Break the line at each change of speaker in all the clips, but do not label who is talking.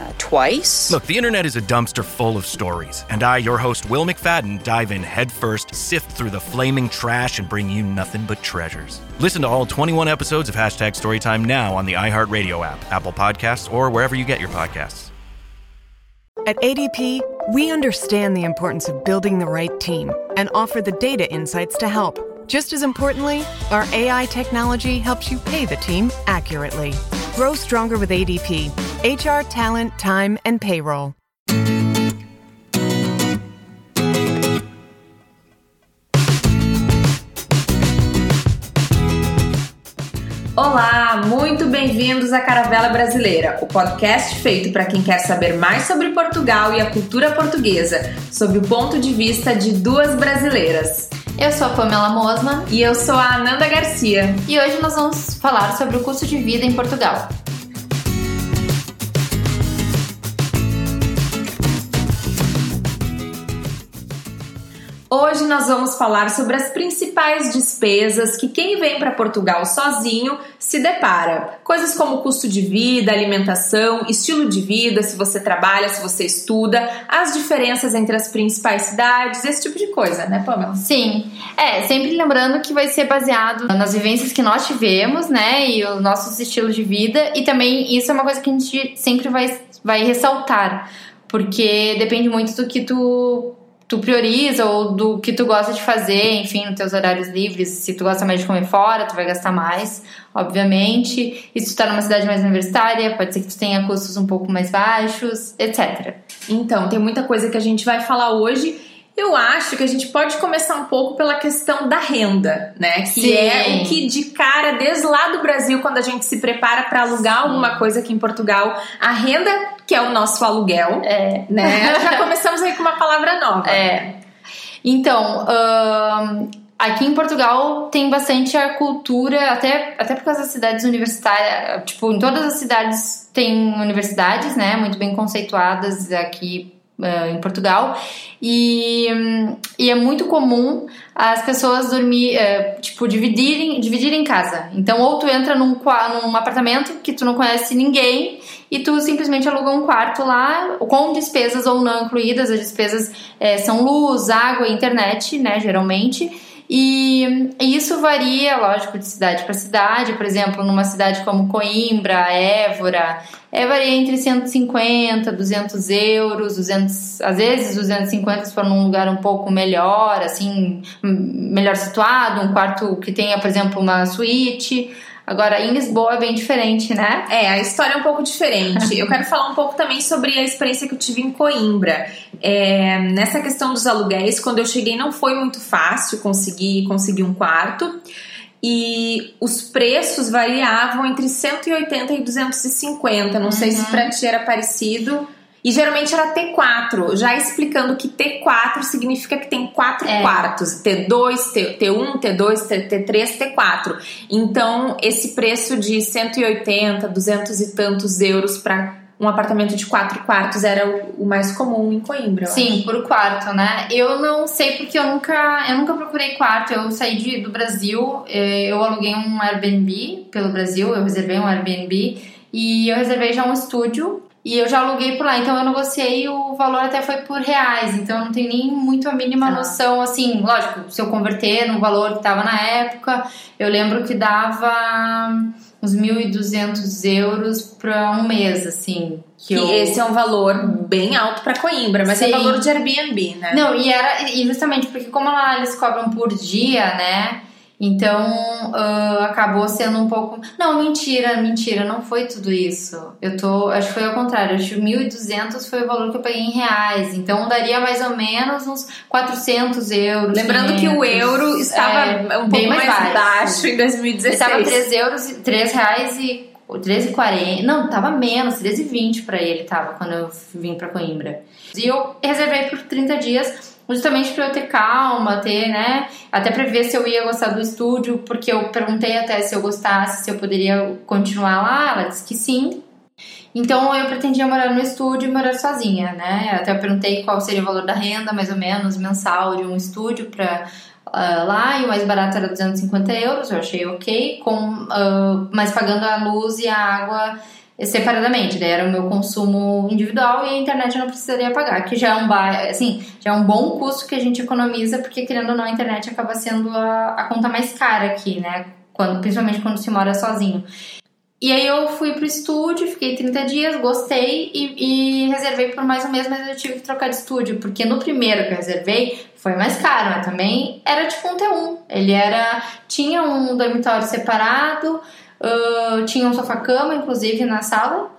Uh, twice.
Look, the internet is a dumpster full of stories, and I, your host, Will McFadden, dive in headfirst, sift through the flaming trash, and bring you nothing but treasures. Listen to all 21 episodes of Hashtag Storytime now on the iHeartRadio app, Apple Podcasts, or wherever you get your podcasts.
At ADP, we understand the importance of building the right team and offer the data insights to help. Just as importantly, our AI technology helps you pay the team accurately. Grow stronger with ADP HR, talent, time, and payroll.
Olá, muito bem-vindos à Caravela Brasileira, o podcast feito para quem quer saber mais sobre Portugal e a cultura portuguesa, sob o ponto de vista de duas brasileiras.
Eu sou a Pamela Mosman
E eu sou a Ananda Garcia.
e hoje nós vamos falar sobre o custo de vida em Portugal.
Hoje nós vamos falar sobre as principais despesas que quem vem para Portugal sozinho se depara. Coisas como custo de vida, alimentação, estilo de vida, se você trabalha, se você estuda, as diferenças entre as principais cidades, esse tipo de coisa, né, Pamela?
Sim, é, sempre lembrando que vai ser baseado nas vivências que nós tivemos, né, e os nossos estilos de vida, e também isso é uma coisa que a gente sempre vai, vai ressaltar, porque depende muito do que tu tu prioriza ou do que tu gosta de fazer, enfim, nos teus horários livres. Se tu gosta mais de comer fora, tu vai gastar mais, obviamente. E se tu tá numa cidade mais universitária, pode ser que tu tenha custos um pouco mais baixos, etc.
Então, tem muita coisa que a gente vai falar hoje. Eu acho que a gente pode começar um pouco pela questão da renda, né? Que
Sim.
é o que de cara, desde lá do Brasil, quando a gente se prepara para alugar alguma coisa aqui em Portugal, a renda, que é o nosso aluguel,
É.
né? Já começamos aí com uma palavra nova.
É. Então, aqui em Portugal tem bastante a cultura, até, até por causa das cidades universitárias. Tipo, em todas as cidades tem universidades, né? Muito bem conceituadas aqui ah, em Portugal. E, e é muito comum as pessoas dormir, eh, tipo, dividirem, dividirem casa. Então, ou tu entra num, num apartamento que tu não conhece ninguém e tu simplesmente aluga um quarto lá com despesas ou não incluídas. As despesas eh, são luz, água e internet, né, geralmente. E, e isso varia, lógico, de cidade para cidade. Por exemplo, numa cidade como Coimbra, Évora, é, varia entre 150, 200 euros, 200, às vezes 250 se for num lugar um pouco melhor, assim, melhor situado, um quarto que tenha, por exemplo, uma suíte. Agora, em Lisboa é bem diferente, né?
É, a história é um pouco diferente. Eu quero falar um pouco também sobre a experiência que eu tive em Coimbra. É, nessa questão dos aluguéis, quando eu cheguei não foi muito fácil conseguir, conseguir um quarto. E os preços variavam entre 180 e 250. Não sei se pra ti era parecido. E geralmente era T4, já explicando que T4 significa que tem quatro
É.
quartos: T2, T, T1, T2, T, T3, T4. Então, esse preço de 180, 200 e tantos euros para um apartamento de quatro quartos era o, mais comum em Coimbra.
Sim, por quarto, né? Eu não sei porque eu nunca, eu nunca procurei quarto. Eu saí de, do Brasil, eh, eu aluguei um Airbnb pelo Brasil, eu reservei um Airbnb e eu reservei já um estúdio e eu já aluguei por lá. Então eu negociei o valor até foi por reais. Então eu não tenho nem muito a mínima
Ah.
noção, assim, lógico, se eu converter no valor que tava na época, eu lembro que dava uns 1.200 euros para um mês, assim.
Que
eu...
esse é um valor bem alto para Coimbra, mas é
Sim.
valor de Airbnb, né?
Não, e era e justamente porque como lá eles cobram por dia, né? Então ah, acabou sendo um pouco. Não, mentira, mentira, não foi tudo isso. Eu tô. Acho que foi ao contrário. Acho que 1.200 foi o valor que eu paguei em reais. Então daria mais ou menos uns 400 euros.
Lembrando que o
500.
euro estava
É,
um pouco mais,
mais
baixo, em
Ele
2016.
tava 3 euros, e- 3 reais e 13,40. Não, tava menos, 13,20 pra ele tava quando eu vim pra Coimbra. E eu reservei por 30 dias, justamente pra eu ter calma, ter, né? Até pra ver se eu ia gostar do estúdio, porque eu perguntei até se eu gostasse, se eu poderia continuar lá. Ela disse que sim. Então eu pretendia morar no estúdio e morar sozinha, né? Até perguntei qual seria o valor da renda, mais ou menos, mensal de um estúdio para uh, ah, lá, e o mais barato era 250 euros, eu achei ok, com, uh, mas pagando a luz e a água separadamente, daí era o meu consumo individual e a internet eu não precisaria pagar, que já é um assim, já é um bom custo que a gente economiza, porque querendo ou não a internet acaba sendo a, a conta mais cara aqui, né? Quando, principalmente quando se mora sozinho. E aí eu fui pro estúdio, fiquei 30 dias, gostei e, e, reservei por mais um mês, mas eu tive que trocar de estúdio, porque no primeiro que eu reservei foi mais caro, mas também era tipo um T1. Ele era. tinha um dormitório separado, uh, tinha um sofá-cama, inclusive, na sala.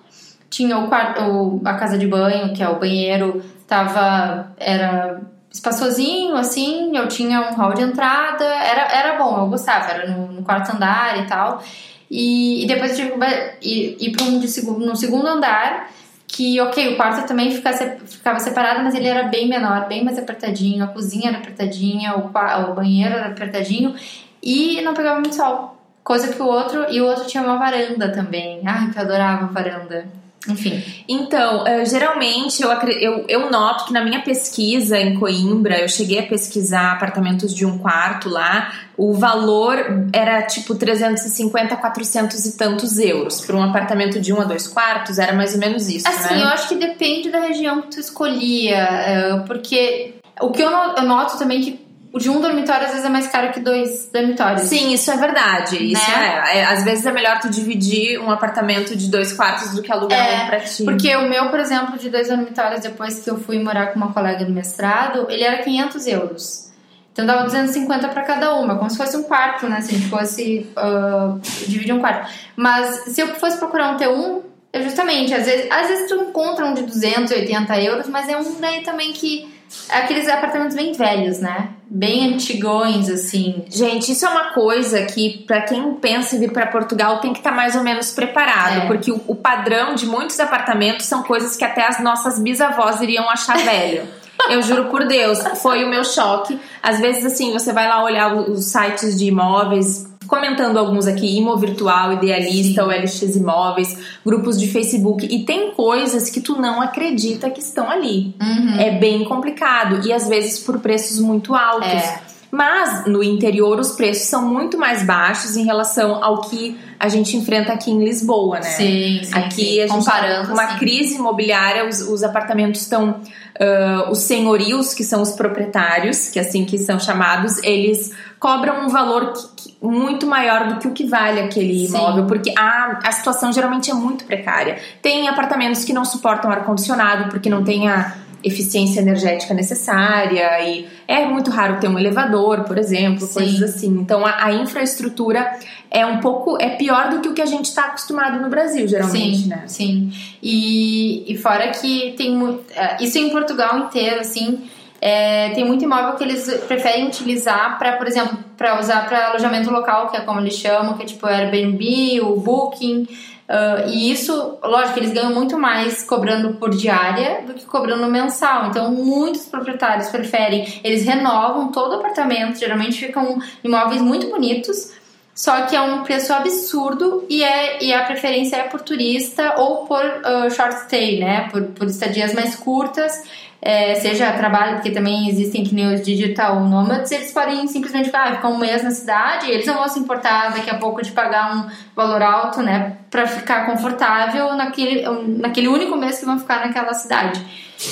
Tinha o quarto, a casa de banho, que é o banheiro, tava. era espaçosinho, assim, eu tinha um hall de entrada, era, era bom, eu gostava, era no, no quarto andar e tal. E, e depois eu tive que ir, ir para um de segundo, no segundo andar, que, ok, o quarto também fica, ficava separado, mas ele era bem menor, bem mais apertadinho, a cozinha era apertadinha, o, o banheiro era apertadinho e não pegava muito sol. Coisa que o outro, e o outro tinha uma varanda também. Ai, que eu adorava varanda. Enfim.
Então, uh, geralmente eu, eu, eu noto que na minha pesquisa em Coimbra, eu cheguei a pesquisar apartamentos de um quarto lá, o valor era tipo 350, 400 e tantos euros. Para um apartamento de um a dois quartos, era mais ou menos isso.
Assim,
né?
eu acho que depende da região que tu escolhia, eh, porque o que eu noto também é que o de um dormitório às vezes é mais caro que dois dormitórios.
Sim, isso é verdade. Isso né? é, é, Às vezes é melhor tu dividir um apartamento de dois quartos do que alugar é, um pra ti.
Porque o meu, por exemplo, de dois dormitórios, depois que eu fui morar com uma colega do mestrado, ele era 500 euros. Então dava 250 para cada uma, como se fosse um quarto, né? Se a gente fosse uh, dividir um quarto. Mas se eu fosse procurar um T1, eu justamente, às vezes, às vezes tu encontra um de 280 euros, mas é um daí também que aqueles apartamentos bem velhos, né? Bem antigões, assim.
Gente, isso é uma coisa que, para quem pensa em vir para Portugal, tem que estar tá mais ou menos preparado, é. porque o, o, padrão de muitos apartamentos são coisas que até as nossas bisavós iriam achar velho. Eu juro por Deus, foi o meu choque. Às vezes, assim, você vai lá olhar os sites de imóveis comentando alguns aqui, Imo Virtual, Idealista, OLX Imóveis, grupos de Facebook, e tem coisas que tu não acredita que estão ali. Uhum. É bem complicado e às vezes por preços muito altos. É. Mas no interior os preços são muito mais baixos em relação ao que a gente enfrenta aqui em Lisboa, né?
Sim, sim
Aqui
sim.
a gente comparando com uma sim. crise imobiliária, os, os apartamentos estão uh, os senhorios, que são os proprietários, que é assim que são chamados, eles cobram um valor que, muito maior do que o que vale aquele imóvel, porque a, a situação geralmente é muito precária. Tem apartamentos que não suportam ar-condicionado porque não tem a eficiência energética necessária e é muito raro ter um elevador, por exemplo, Sim. coisas assim. Então a, a, infraestrutura é um pouco é pior do que o que a gente está acostumado no Brasil, geralmente,
sim,
né?
Sim. E, e fora que tem é, isso em Portugal inteiro, assim. É, tem muito imóvel que eles preferem utilizar para, por exemplo, para usar para alojamento local, que é como eles chamam, que é tipo Airbnb, o Booking. Uh, e isso, lógico, eles ganham muito mais cobrando por diária do que cobrando mensal. Então, muitos proprietários preferem, eles renovam todo o apartamento, geralmente ficam imóveis muito bonitos, só que é um preço absurdo e, é, e a preferência é por turista ou por uh, short stay, né? Por, por estadias mais curtas é, seja trabalho, porque também existem que nem os digital nomads, eles podem simplesmente ah, ficar um mês na cidade, eles não vão se importar daqui a pouco de pagar um valor alto, né, para ficar confortável naquele, naquele único mês que vão ficar naquela cidade.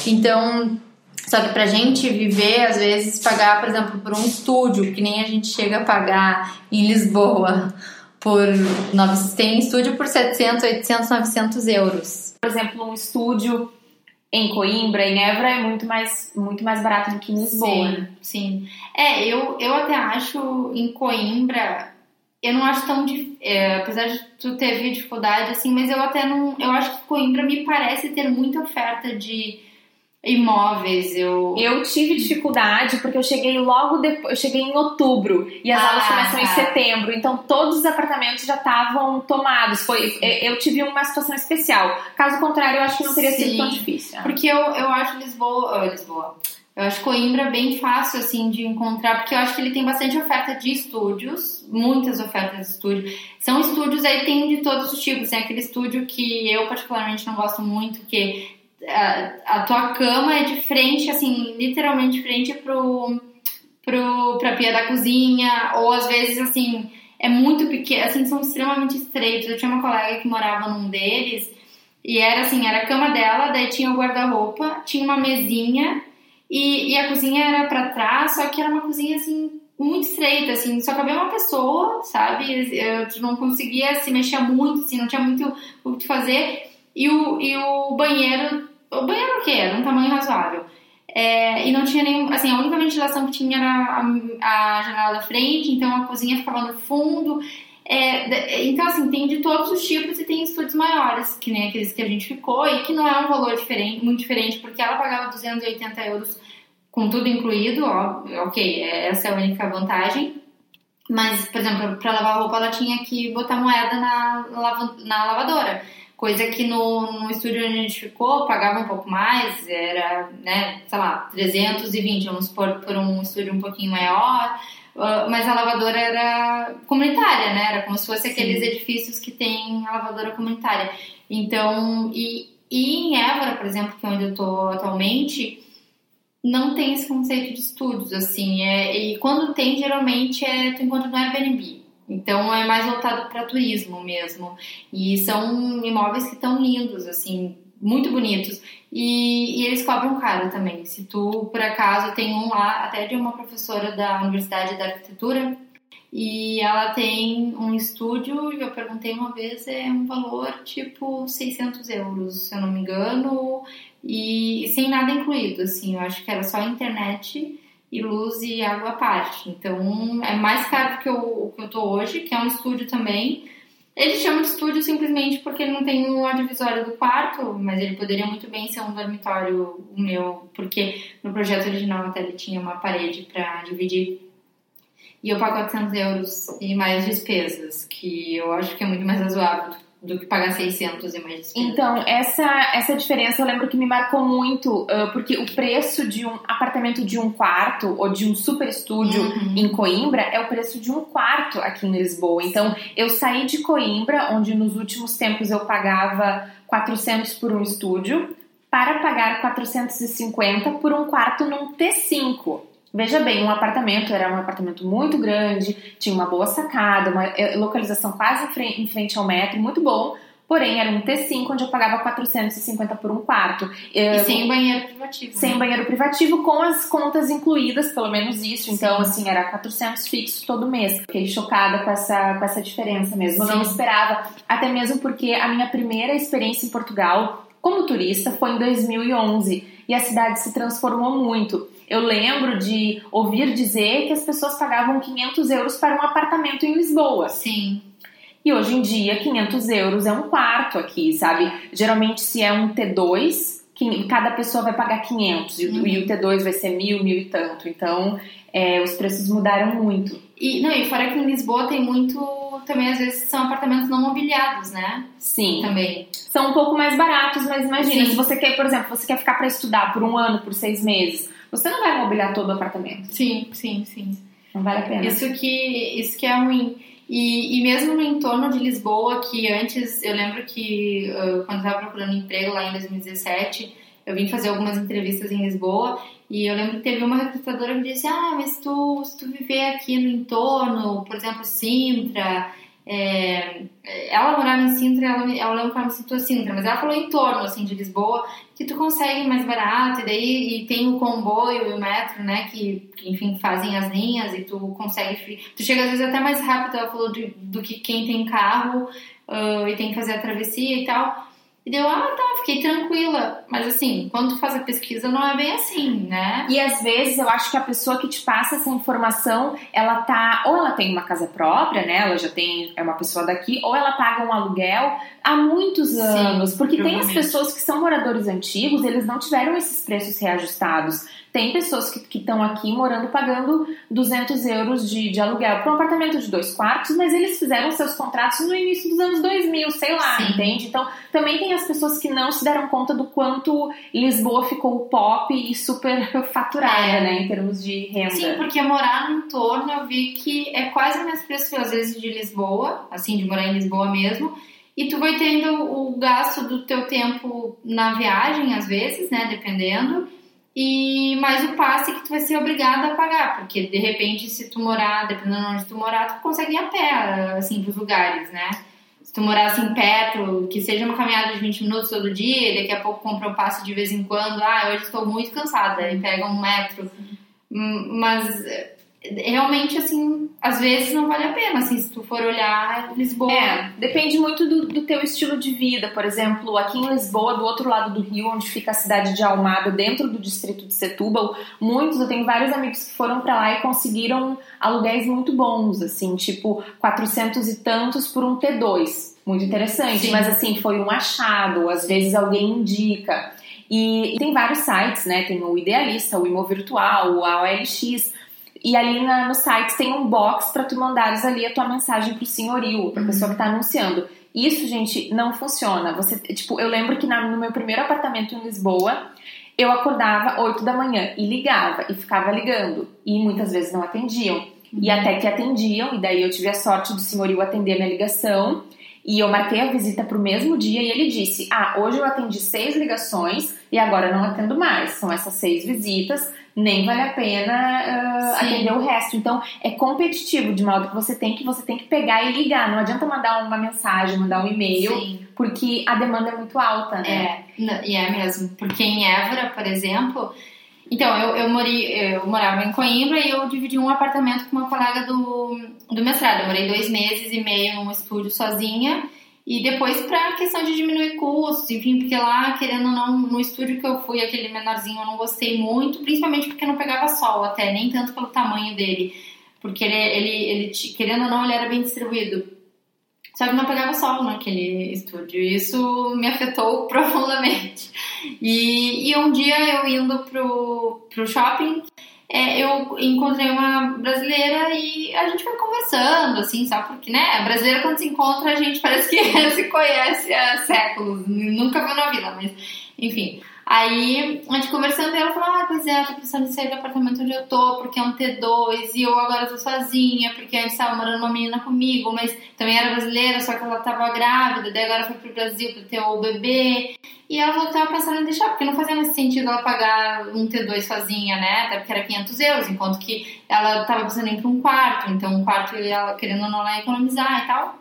Então, só que pra gente viver, às vezes, pagar, por exemplo, por um estúdio, que nem a gente chega a pagar em Lisboa, por tem estúdio por 700, 800, 900 euros.
Por exemplo, um estúdio em Coimbra, em Évora, é muito mais, muito mais barato do que em Lisboa.
Sim, sim. É, eu, eu até acho em Coimbra, eu não acho tão. É, apesar de tu ter dificuldade, assim, mas eu até não. Eu acho que Coimbra me parece ter muita oferta de imóveis, eu...
Eu tive dificuldade porque eu cheguei logo depois, eu cheguei em outubro e as ah, aulas começam tá. em setembro, então todos os apartamentos já estavam tomados. Foi, eu tive uma situação especial. Caso contrário, eu acho que não teria Sim, sido tão difícil.
Porque eu, eu acho Lisboa, Lisboa, Eu acho Coimbra bem fácil, assim, de encontrar, porque eu acho que ele tem bastante oferta de estúdios, muitas ofertas de estúdio. São estúdios aí, tem de todos os tipos. Tem aquele estúdio que eu particularmente não gosto muito, que a, a tua cama é de frente, assim, literalmente de frente pro, pro, pra pia da cozinha, ou às vezes, assim, é muito pequeno, assim, são extremamente estreitos. Eu tinha uma colega que morava num deles, e era assim, era a cama dela, daí tinha o guarda-roupa, tinha uma mesinha, e, e a cozinha era para trás, só que era uma cozinha, assim, muito estreita, assim, só cabia uma pessoa, sabe? Eu não conseguia se mexer muito, assim, não tinha muito o que fazer. E o, e o banheiro, o banheiro o quê? Era um tamanho razoável. É, e não tinha nem, assim, a única ventilação que tinha era a, a janela da frente, então a cozinha ficava no fundo. É, então, assim, tem de todos os tipos e tem estúdios maiores, que nem aqueles que a gente ficou, e que não é um valor diferente, muito diferente, porque ela pagava 280 euros com tudo incluído, ó, ok, essa é a única vantagem. Mas, por exemplo, para lavar roupa, ela tinha que botar moeda na, na lavadora. Coisa que no, no estúdio onde a gente ficou, pagava um pouco mais, era, né, sei lá, 320, vamos supor, por um estúdio um pouquinho maior. Uh, mas a lavadora era comunitária, né? Era como se fosse aqueles Sim. edifícios que tem a lavadora comunitária. Então, e, e em Évora, por exemplo, que é onde eu tô atualmente, não tem esse conceito de estúdios, assim. É, e quando tem, geralmente, é, tu encontra no Airbnb. Então é mais voltado para turismo mesmo. E são imóveis que estão lindos, assim, muito bonitos. E, e, eles cobram caro também. Se tu, por acaso, tem um lá, até de uma professora da Universidade da Arquitetura, e ela tem um estúdio, e eu perguntei uma vez, é um valor tipo 600 euros, se eu não me engano, e, sem nada incluído, assim, eu acho que era só internet e luz e água à parte. Então é mais caro do que o que eu tô hoje, que é um estúdio também. Ele chama de estúdio simplesmente porque ele não tem um divisória do quarto, mas ele poderia muito bem ser um dormitório meu, porque no projeto original até ele tinha uma parede para dividir. E eu pago 400 euros e mais despesas, que eu acho que é muito mais razoável do que pagar 600 e mais despesa.
Então, essa, essa diferença eu lembro que me marcou muito, uh, porque o preço de um apartamento de um quarto ou de um super estúdio uhum. em Coimbra é o preço de um quarto aqui em Lisboa. Então, eu saí de Coimbra, onde nos últimos tempos eu pagava 400 por um estúdio, para pagar 450 por um quarto num T5. Veja bem, um apartamento era um apartamento muito grande, tinha uma boa sacada, uma eh, localização quase em frente ao metro, muito bom. Porém, era um T5 onde eu pagava 450 por um quarto.
E sem banheiro privativo.
Sem né? banheiro privativo, com as contas incluídas, pelo menos isso. Então, Sim. assim, era 400 fixos todo mês. Fiquei chocada com essa, com essa diferença mesmo. Sim. Eu não esperava, até mesmo porque a minha primeira experiência em Portugal como turista foi em 2011 e a cidade se transformou muito. Eu lembro de ouvir dizer que as pessoas pagavam 500 euros para um apartamento em Lisboa.
Sim.
E hoje em dia, 500 euros é um quarto aqui, sabe? Geralmente, se é um T2, cada pessoa vai pagar 500 uhum. e o T2 vai ser mil, mil e tanto. Então, é, os preços mudaram muito.
E, não, e fora que em Lisboa tem muito. Também, às vezes, são apartamentos não mobiliados, né?
Sim.
Também.
São um pouco mais baratos, mas imagina, Sim. se você quer, por exemplo, você quer ficar para estudar por um ano, por seis meses você não vai mobiliar todo o apartamento.
Sim, sim, sim.
Não vale a pena.
Isso que, isso que é ruim. E, e mesmo no entorno de Lisboa, que antes, eu lembro que uh, quando eu estava procurando emprego lá em 2017, eu vim fazer algumas entrevistas em Lisboa e eu lembro que teve uma recrutadora que disse: Ah, mas tu, se tu viver aqui no entorno, por exemplo, Sintra, é, ela morava em Sintra, ela, ela lembra que ela me citou Sintra, mas ela falou em torno assim, de Lisboa, que tu consegue mais barato, e daí e tem o comboio e o metro, né, que, que, enfim, fazem as linhas e tu consegue. Tu chega às vezes até mais rápido, ela falou, de, do que quem tem carro uh, e tem que fazer a travessia e tal. E deu, ah, tá, fiquei tranquila. Mas assim, quando tu faz a pesquisa, não é bem assim, né?
E às vezes eu acho que a pessoa que te passa essa informação, ela tá, ou ela tem uma casa própria, né? Ela já tem, é uma pessoa daqui, ou ela paga um aluguel há muitos anos. Sim, porque tem as pessoas que são moradores antigos, eles não tiveram esses preços reajustados. Tem pessoas que estão aqui morando pagando 200 euros de, de aluguel para um apartamento de dois quartos, mas eles fizeram seus contratos no início dos anos 2000, sei lá, Sim. entende? Então, também tem as pessoas que não se deram conta do, quanto Lisboa ficou pop e super faturada, é. né, em termos de renda.
Sim, porque morar no entorno eu vi que é quase o mesmo preço às vezes de Lisboa, assim, de morar em Lisboa mesmo. E tu vai tendo o gasto do teu tempo na viagem, às vezes, né, dependendo e mais o passe que tu vai ser obrigada a pagar, porque de repente se tu morar, dependendo de onde tu morar, tu consegue ir a pé, assim, pros lugares, né? Se tu morar assim perto, que seja uma caminhada de 20 minutos todo dia, daqui a pouco compra um passe de vez em quando, ah, hoje estou muito cansada, e pega um metro. Hum, mas realmente, assim, às vezes não vale a pena, assim, se tu for olhar Lisboa.
É, depende muito do, do teu estilo de vida. Por exemplo, aqui em Lisboa, do outro lado do rio, onde fica a cidade de Almada, dentro do distrito de Setúbal, muitos, eu tenho vários amigos que foram para lá e conseguiram aluguéis muito bons, assim, tipo 400 e tantos por um T2. Muito interessante, Sim. mas assim, foi um achado, às vezes alguém indica. E, e, tem vários sites, né? Tem o Idealista, o Imo Virtual, o AOLX, e ali na, no site tem um box para tu mandares ali a tua mensagem pro senhorio, pra uhum. pessoa que tá anunciando. Isso, gente, não funciona. Você, tipo, eu lembro que na, no meu primeiro apartamento em Lisboa, eu acordava 8 da manhã e ligava e ficava ligando. E muitas vezes não atendiam. Uhum. E até que atendiam, e daí eu tive a sorte do senhorio atender a minha ligação. E eu marquei a visita pro mesmo dia e ele disse: Ah, hoje eu atendi seis ligações e agora não atendo mais. São essas seis visitas nem vale a pena uh, atender o resto. Então é competitivo de modo que você tem que você tem que pegar e ligar. Não adianta mandar uma mensagem, mandar um e-mail, porque a demanda é muito alta,
né? É, e é mesmo. Porque em Évora, por exemplo, então eu, eu, mori, eu morava em Coimbra e eu dividi um apartamento com uma colega do, do mestrado. Eu morei dois meses e meio num estúdio sozinha. E depois para questão de diminuir custos, enfim, porque lá, querendo ou não, no estúdio que eu fui, aquele menorzinho, eu não gostei muito, principalmente porque não pegava sol até, nem tanto pelo tamanho dele. Porque ele, ele, ele querendo ou não, ele era bem distribuído. Só que não pegava sol naquele estúdio. Isso me afetou profundamente. E, e um dia eu indo pro, pro shopping, é, eu encontrei uma brasileira e a gente foi conversando, assim, só porque, né? A brasileira, quando se encontra, a gente parece que se conhece há séculos, nunca viu na vida, mas enfim. Aí, a gente conversando, ela falou: Ah, pois é, eu tô pensando em sair do apartamento onde eu tô, porque é um T2, e eu agora tô sozinha, porque antes tava morando uma menina comigo, mas também era brasileira, só que ela tava grávida, daí agora foi pro Brasil pra ter o bebê. E ela falou que tava pensando em deixar, porque não fazia mais sentido ela pagar um T2 sozinha, né? Até porque era 500 euros, enquanto que ela tava precisando ir pra um quarto, então um quarto ela querendo ou não lá economizar e tal.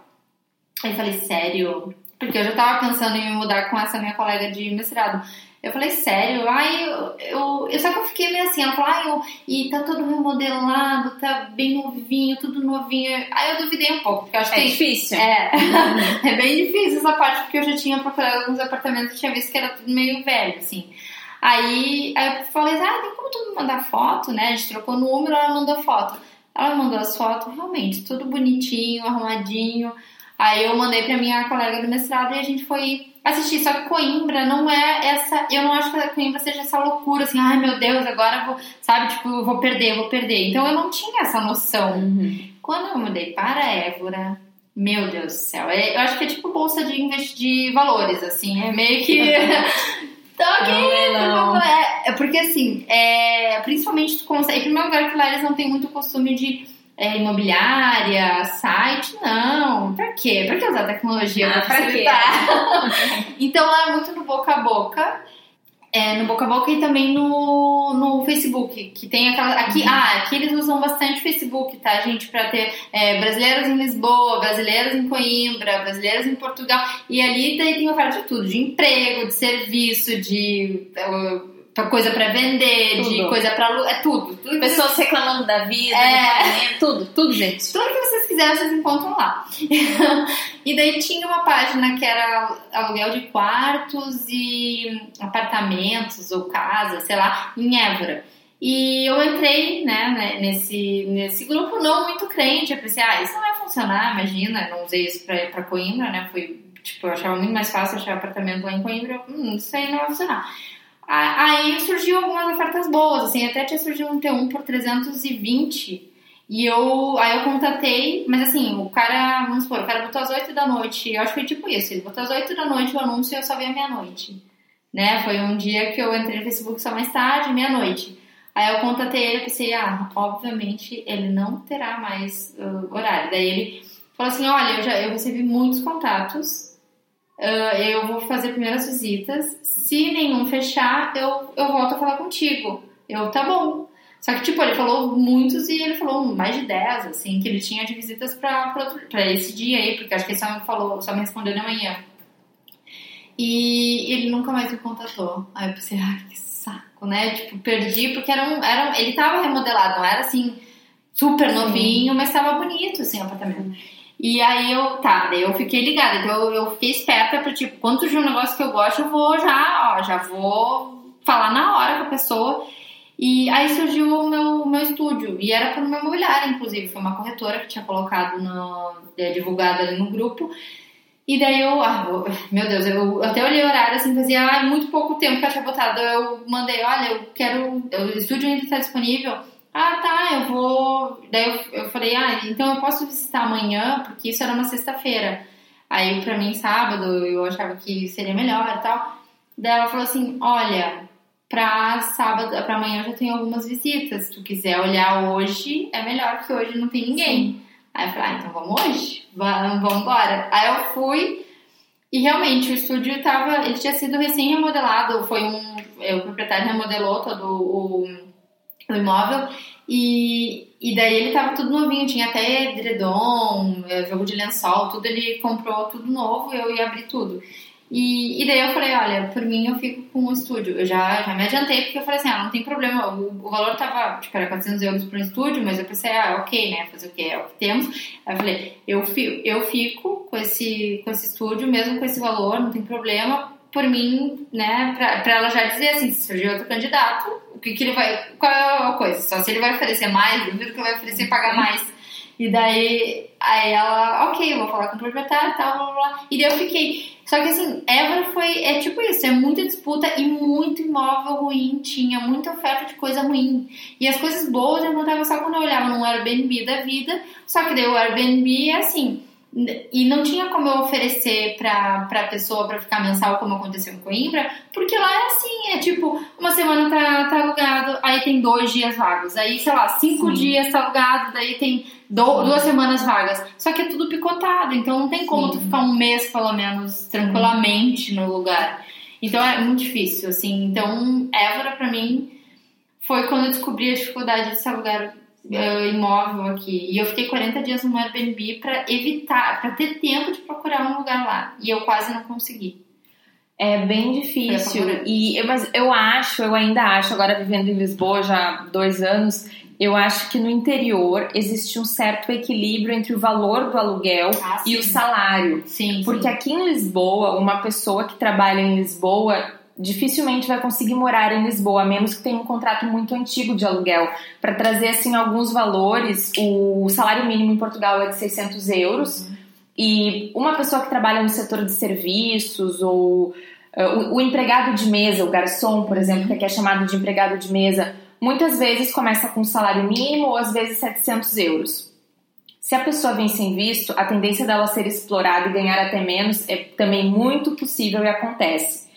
Aí eu falei, sério? Porque eu já tava pensando em me mudar com essa minha colega de mestrado. Eu falei, sério? Ai, eu, eu, eu, só que eu fiquei meio assim, ela falou, ai, eu, e tá todo remodelado, tá bem novinho, tudo novinho. Aí eu duvidei um pouco, porque eu acho
é
que.
É difícil.
É, é bem difícil essa parte, porque eu já tinha procurado alguns apartamentos e tinha visto que era tudo meio velho, assim. Aí, aí eu falei, ah, tem como tu me mandar foto, né? A gente trocou número, ela mandou foto. Ela mandou as fotos, realmente, tudo bonitinho, arrumadinho. Aí eu mandei pra minha colega do mestrado e a gente foi assistir. Só que Coimbra não é essa. Eu não acho que Coimbra seja essa loucura assim, ai meu Deus, agora vou, sabe, tipo, vou perder, vou perder. Então eu não tinha essa noção. Uhum. Quando eu mudei para Évora, meu Deus do céu, é, eu acho que é tipo bolsa de, de valores, assim, é meio que. Aqui, não, não. É, é, porque assim, é, principalmente tu consegue. Em primeiro lugar, que lá eles não têm muito costume de é, imobiliária, site, não. Pra quê? Pra que usar tecnologia ah, pra facilitar? então lá é muito no boca a boca. É, no boca a boca e também no, no Facebook, que tem aquela. Aqui, uhum. ah, aqui eles usam bastante Facebook, tá, gente? Pra ter é, brasileiros em Lisboa, brasileiros em Coimbra, brasileiros em Portugal. E ali tem, tem oferta de tudo: de emprego, de serviço, de. Uh, coisa para vender, tudo. de coisa para é tudo, tudo
pessoas reclamando da vida, é... tudo, tudo, gente.
Tudo que vocês quiserem vocês encontram lá. e daí tinha uma página que era aluguel de quartos e apartamentos ou casas, sei lá, em Évora. E eu entrei, né, né, nesse, nesse grupo não muito crente. Eu pensei, ah, isso não vai funcionar, imagina. não usei isso pra, pra Coimbra, né? Foi, tipo, eu achava muito mais fácil achar apartamento lá em Coimbra. Hum, isso aí não vai funcionar. Aí surgiu algumas ofertas boas, assim, até tinha surgido um T1 por 320. E eu, aí eu contatei, mas assim, o cara, vamos supor, o cara botou às 8 da noite, eu acho que foi tipo isso, ele botou às 8 da noite o anúncio e eu só vi à meia-noite. né? Foi um dia que eu entrei no Facebook só mais tarde, meia-noite. Aí eu contatei ele e pensei, ah, obviamente ele não terá mais uh, horário. Daí ele falou assim, olha, eu já eu recebi muitos contatos, uh, eu vou fazer primeiras visitas, se nenhum fechar, eu, eu volto a falar contigo. Eu, tá bom. Só que, tipo, ele falou muitos e ele falou mais de 10, assim, que ele tinha de visitas pra, pra, outro, pra esse dia aí, porque acho que ele só me falou, só me respondeu de manhã. E ele nunca mais me contatou. Aí eu pensei, ai, que saco, né? Tipo, perdi, porque era um, era um, ele tava remodelado, não era assim, super novinho, Sim. mas tava bonito, assim, o apartamento. E aí eu, tá, daí eu fiquei ligada, então eu, eu fiquei esperta pra, tipo, quando surgir um negócio que eu gosto, eu vou já, ó, já vou falar na hora com a pessoa. E aí surgiu o meu, meu estúdio, e era para o meu imobiliário, inclusive, foi uma corretora que tinha colocado, no, é, divulgado ali no grupo. E daí eu, ah, meu Deus, eu até olhei o horário assim, fazia ah, muito pouco tempo que eu tinha botado. Eu mandei, olha, eu quero, o estúdio ainda está disponível. Ah, tá, eu vou. Daí eu, eu falei, ah, então eu posso visitar amanhã, porque isso era uma sexta-feira. Aí pra mim, sábado, eu achava que seria melhor e tal. Daí ela falou assim: olha, pra sábado, pra amanhã eu já tenho algumas visitas. Se tu quiser olhar hoje, é melhor, porque hoje não tem ninguém. Aí eu falei, ah, então vamos hoje? Vamos embora. Aí eu fui e realmente o estúdio tava, ele tinha sido recém remodelado, foi um, é, o proprietário remodelou todo o, o imóvel e, e daí ele tava tudo novinho, tinha até edredom, é, jogo de lençol, tudo ele comprou tudo novo, eu ia abrir tudo. E, e daí eu falei, olha, por mim eu fico com o estúdio. Eu já, já me adiantei, porque eu falei assim, ah, não tem problema. O, o valor tava, tipo, era 400 euros por um estúdio, mas eu pensei, ah, ok, né, fazer o que é o que temos. Aí eu falei, eu, eu fico com esse, com esse estúdio, mesmo com esse valor, não tem problema. Por mim, né, pra ela já dizer assim, se surgir outro candidato, o que, que ele vai, qual é a coisa? Só se ele vai oferecer mais, eu duvido que ele vai oferecer pagar mais. E daí, aí ela, ok, eu vou falar com o proprietário e tal, blá, blá, blá. E daí eu fiquei, só que assim, Évora foi. É tipo isso, é muita disputa e muito imóvel ruim. Tinha muita oferta de coisa ruim. E as coisas boas eu encontrava só quando eu olhava num Airbnb da vida. Só que daí o Airbnb é assim. E não tinha como eu oferecer pra, pra pessoa pra ficar mensal, como aconteceu em Coimbra, porque lá é assim: é tipo, uma semana tá, tá alugado, aí tem dois dias vagos. Aí, sei lá, cinco Sim. dias tá alugado, daí tem do, duas semanas vagas. Só que é tudo picotado, então não tem como Sim. tu ficar um mês, pelo menos, tranquilamente no lugar. Então é muito difícil, assim. Então, Évora, pra mim, foi quando eu descobri a dificuldade de se alugar uh, imóvel aqui. E eu fiquei 40 dias no Airbnb para evitar, para ter tempo de procurar um lugar lá. E eu quase não consegui.
É bem difícil. E, mas eu acho, eu ainda acho, agora vivendo em Lisboa já há dois anos, eu acho que no interior existe um certo equilíbrio entre o valor do aluguel ah, e o salário.
Sim.
Porque
sim.
aqui em Lisboa, uma pessoa que trabalha em Lisboa dificilmente vai conseguir morar em Lisboa, a menos que tenha um contrato muito antigo de aluguel. Para trazer assim alguns valores, o salário mínimo em Portugal é de 600 euros uhum. e uma pessoa que trabalha no setor de serviços ou uh, o, o, empregado de mesa, o garçom, por exemplo, que aqui é chamado de empregado de mesa, muitas vezes começa com salário mínimo ou às vezes 700 euros. Se a pessoa vem sem visto, a tendência dela ser explorada e ganhar até menos é também muito possível e acontece.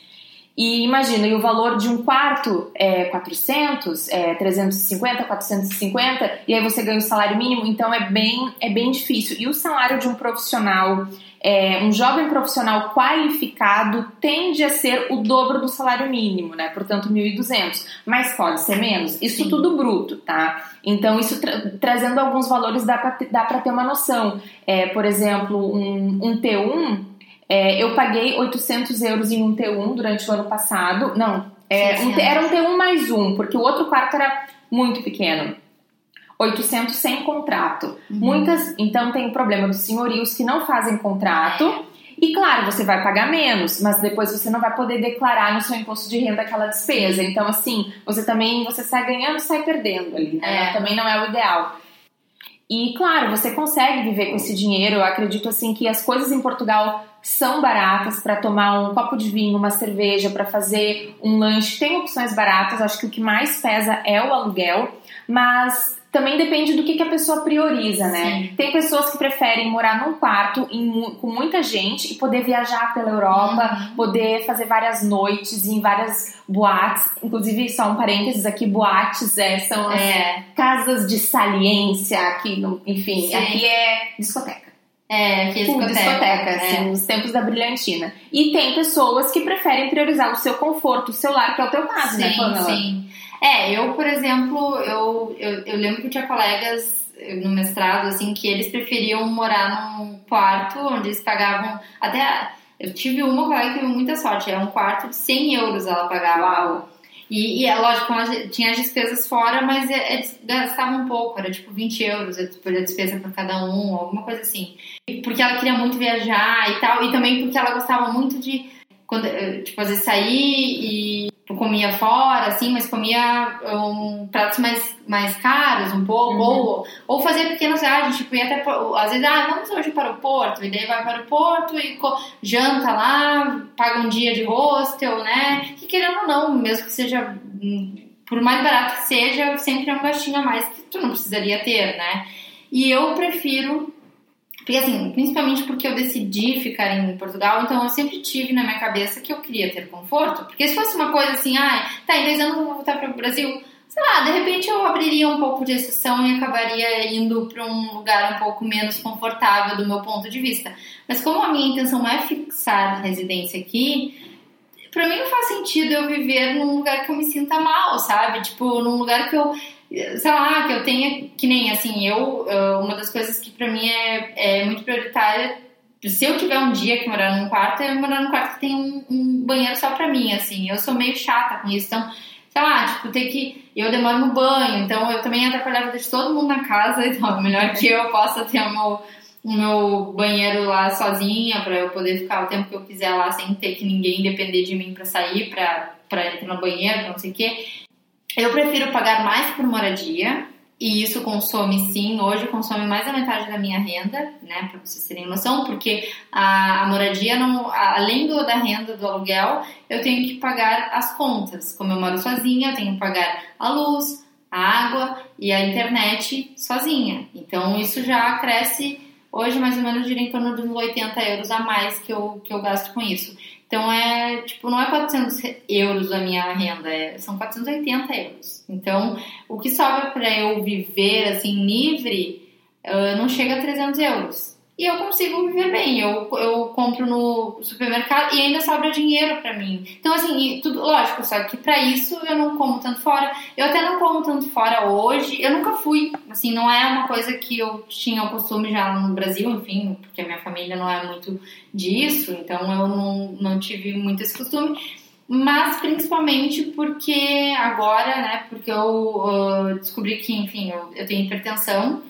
E imagina, e o valor de um quarto é 400, é 350, 450, e aí você ganha o salário mínimo, então é bem, é bem difícil. E o salário de um profissional, é, um jovem profissional qualificado, tende a ser o dobro do salário mínimo, né? Portanto, 1.200. Mas pode ser menos. Isso Sim. tudo bruto, tá? Então, isso tra trazendo alguns valores dá pra ter uma noção. É, por exemplo, um, um T1 é, eu paguei 800 euros em um T1 durante o ano passado. Não, é, um, era um T1 mais um, porque o outro quarto era muito pequeno. 800 sem contrato. Uhum. Muitas, então tem o problema dos senhorios que não fazem contrato. E claro, você vai pagar menos, mas depois você não vai poder declarar no seu imposto de renda aquela despesa. Então, assim, você também você sai ganhando, sai perdendo ali. Né? É. Também não é o ideal. E claro, você consegue viver com esse dinheiro. Eu acredito assim que as coisas em Portugal são baratas para tomar um copo de vinho, uma cerveja, para fazer um lanche. Tem opções baratas, acho que o que mais pesa é o aluguel, mas também depende do que, que a pessoa prioriza, né?
Sim.
Tem pessoas que preferem morar num quarto em com muita gente e poder viajar pela Europa,
Uhum.
poder fazer várias noites em várias boates. Inclusive, só um parênteses aqui, boates é, são as
É,
casas de saliência aqui, no, enfim,
Sim.
aqui é discoteca.
é, aqui é discoteca.
discoteca,
é.
assim, nos tempos da brilhantina. E tem pessoas que preferem priorizar o seu conforto, o seu lar, que é o teu caso, né,
Sim,
Pamela?
sim. É, eu, por exemplo, eu, eu, eu lembro que eu tinha colegas eh, no mestrado, assim, que eles preferiam morar num quarto onde eles pagavam até... Eu tive uma colega que teve muita sorte, era um quarto de 100 euros ela pagava. E, e é lógico, ela tinha as despesas fora, mas é- eles gastavam um pouco, era tipo 20 euros a a despesa por cada um, alguma coisa assim. Porque ela queria muito viajar e tal, e também porque ela gostava muito de, quando, eh, tipo, às vezes sair e tipo, comia fora, assim, mas comia um, pratos mais, mais caros um pouco,
Uhum.
ou, ou fazer pequenas viagens, tipo, ia até, às vezes, ah, vamos hoje para o Porto, e daí vai para o Porto e janta lá, paga um dia de hostel, né? Que querendo ou não, mesmo que seja, hum, por mais barato que seja, sempre é um gastinho a mais que tu não precisaria ter, né? E eu prefiro porque assim, principalmente porque eu decidi ficar em Portugal, então eu sempre tive na minha cabeça que eu queria ter conforto. Porque se fosse uma coisa assim, ah, tá, em dois anos eu vou voltar para o Brasil, sei lá, de repente eu abriria um pouco de exceção e acabaria indo para um lugar um pouco menos confortável do meu ponto de vista. Mas como a minha intenção é fixar residência aqui, pra mim não faz sentido eu viver num lugar que eu me sinta mal, sabe? Tipo, num lugar que eu, sei lá, que eu tenha, que nem assim, eu, eh, uma das coisas que pra mim é, é muito prioritária, se eu tiver um dia que morar num quarto, é morar num quarto que tem um, um banheiro só pra mim, assim, eu sou meio chata com isso, então, sei lá, tipo, ter que, eu demoro no banho, então eu também atrapalhava de todo mundo na casa, então é melhor que eu possa ter o meu o meu banheiro lá sozinha pra eu poder ficar o tempo que eu quiser lá sem ter que ninguém depender de mim pra sair, pra, pra entrar no banheiro, não sei o quê. Eu prefiro pagar mais por moradia e isso consome sim, hoje consome mais da metade da minha renda, né, pra vocês terem noção, porque a, a moradia, não, a- além do, da renda do aluguel, eu tenho que pagar as contas. Como eu moro sozinha, eu tenho que pagar a luz, a água e a internet sozinha. Então isso já cresce Hoje, mais ou menos, em torno de uns 80 euros a mais que eu, que eu gasto com isso. Então, é, tipo, não é 400 euros a minha renda, é, são 480 euros. Então, o que sobra para eu viver, assim, livre, ah, não chega a 300 euros. E eu consigo viver bem, eu, eu compro no supermercado e ainda sobra dinheiro para mim. Então, assim, tudo, lógico, só que para isso eu não como tanto fora. Eu até não como tanto fora hoje, eu nunca fui, assim, não é uma coisa que eu tinha o costume já no Brasil, enfim, porque a minha família não é muito disso, então eu não, não tive muito esse costume. Mas principalmente porque agora, né, porque eu ah, descobri que, enfim, eu, eu tenho hipertensão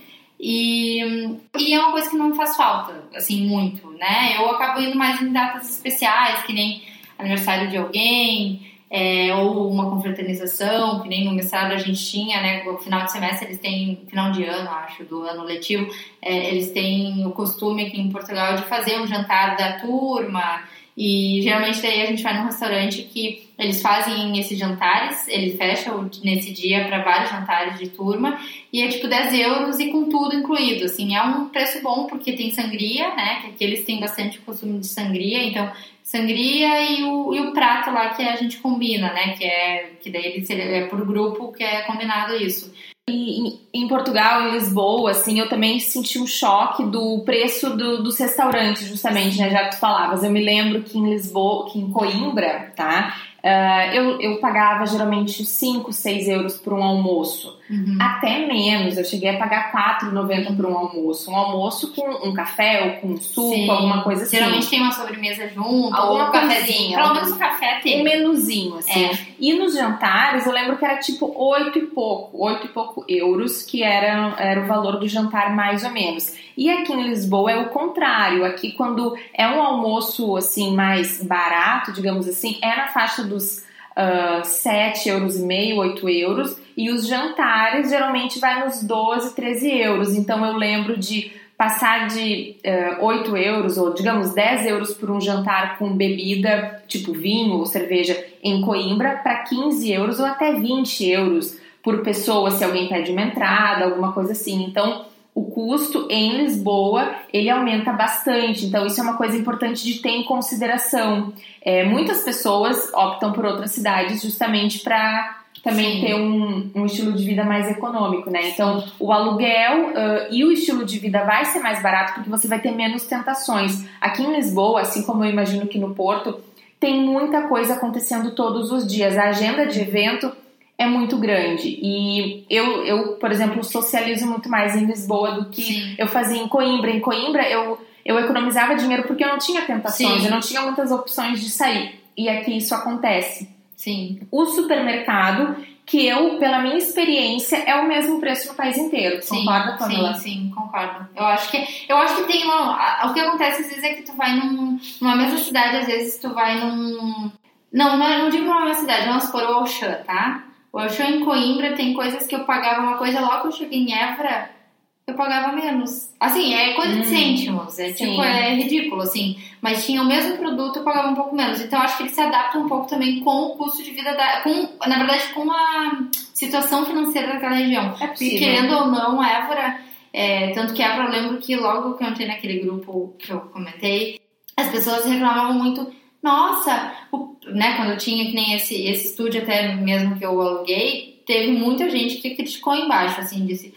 e, e é uma coisa que não faz falta, assim, muito, né? Eu acabo indo mais em datas especiais, que nem aniversário de alguém, é, ou uma confraternização, que nem no mestrado a gente tinha, né? No final de semestre eles têm, final de ano, acho, do ano letivo, é, eles têm o costume aqui em Portugal de fazer um jantar da turma. E geralmente daí a gente vai num restaurante que eles fazem esses jantares, eles fecham nesse dia para vários jantares de turma e é tipo 10 euros e com tudo incluído. Assim, é um preço bom porque tem sangria, né? Que aqui eles têm bastante costume de sangria, então sangria e o, e o prato lá que a gente combina, né? Que é que daí eles- é por grupo que é combinado isso.
Em, em Portugal, em Lisboa, assim, eu também senti um choque do preço do- dos restaurantes, justamente, né? Já que tu falavas. Eu me lembro que em Lisboa, que em Coimbra, tá? Ah, eu, eu pagava geralmente 5, 6 euros por um almoço. Até menos, eu cheguei a pagar 4,90 por um almoço. Um almoço com um café ou com um suco,
Sim.
alguma coisa assim.
Geralmente tem uma sobremesa junto,
Alguma
um cafezinho.
coisinha,
Pelo menos um café
um
tem.
menuzinho, assim.
É.
E nos jantares, eu lembro que era tipo oito e pouco, oito e pouco euros, que era, era o valor do jantar mais ou menos. E aqui em Lisboa é o contrário. Aqui, quando é um almoço assim mais barato, digamos assim, é na faixa dos ah, 7 euros e meio, 8 euros. E os jantares geralmente vai nos 12, 13 euros. Então eu lembro de passar de eh, 8 euros ou digamos 10 euros por um jantar com bebida, tipo vinho ou cerveja em Coimbra, para 15 euros ou até 20 euros por pessoa se alguém pede uma entrada, alguma coisa assim. Então, o custo em Lisboa ele aumenta bastante. Então, isso é uma coisa importante de ter em consideração. É, muitas pessoas optam por outras cidades justamente para também Sim. ter um, um, estilo de vida mais econômico, né? Então, o aluguel uh, e o estilo de vida vai ser mais barato porque você vai ter menos tentações. Aqui em Lisboa, assim como eu imagino que no Porto, tem muita coisa acontecendo todos os dias. A agenda de evento é muito grande. E eu, eu por exemplo, socializo muito mais em Lisboa do que Sim. eu fazia em Coimbra. Em Coimbra, eu, eu economizava dinheiro porque eu não tinha tentações, Sim. eu não tinha muitas opções de sair. E aqui isso acontece.
Sim.
O supermercado, que eu, pela minha experiência, é o mesmo preço no país inteiro. Sim, concorda,
Pamela? Sim, sim, concordo. Eu acho que, eu acho que tem uma... O que acontece às vezes é que tu vai num, numa mesma cidade, às vezes tu vai num... Não, não, não digo numa mesma cidade, vamos supor o Auchan, tá? O Auchan em Coimbra tem coisas que eu pagava uma coisa, logo que eu cheguei em Évora eu pagava menos. Assim, é coisa de hum, cêntimos, é sim. tipo, é ridículo, assim. Mas tinha o mesmo produto, eu pagava um pouco menos. Então, acho que ele se adapta um pouco também com o custo de vida da. Com, na verdade, com a situação financeira daquela região.
É possível.
E querendo ou não, Évora. É, tanto que Évora, eu lembro que logo que eu entrei naquele grupo que eu comentei, as pessoas reclamavam muito. Nossa, o, né, quando eu tinha que nem esse, esse estúdio, até mesmo que eu aluguei, teve muita gente que criticou embaixo, assim, disse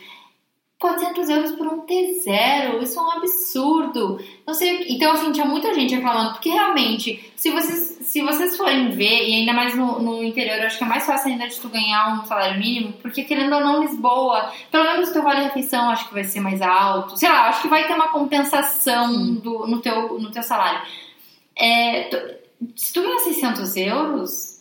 400 euros por um T0, isso é um absurdo. Não sei, então, assim, tinha muita gente reclamando, porque realmente, se vocês, se vocês forem ver, e ainda mais no, no interior, acho que é mais fácil ainda de tu ganhar um salário mínimo, porque querendo ou não, Lisboa, pelo menos o teu vale-refeição acho que vai ser mais alto, sei lá, acho que vai ter uma compensação do, no, teu, no teu salário. É, tu, se tu ganhar 600 euros,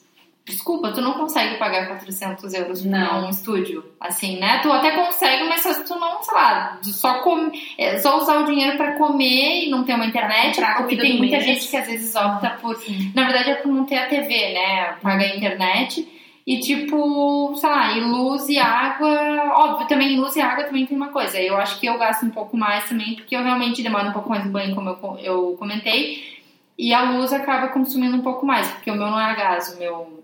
Desculpa, tu não consegue pagar 400 euros por não. um estúdio, assim, né? Tu até consegue, mas só tu não, sei lá, só, com, é, só usar o dinheiro para comer e não ter uma internet, porque tem muita mês. gente que às vezes opta por... Sim. Na verdade é por não ter a TV, né? Paga a internet e tipo, sei lá, e luz e água, óbvio, também luz e água também tem uma coisa. Eu acho que eu gasto um pouco mais também, porque eu realmente demoro um pouco mais no banho, como eu, eu comentei, e a luz acaba consumindo um pouco mais, porque o meu não é a gás, o meu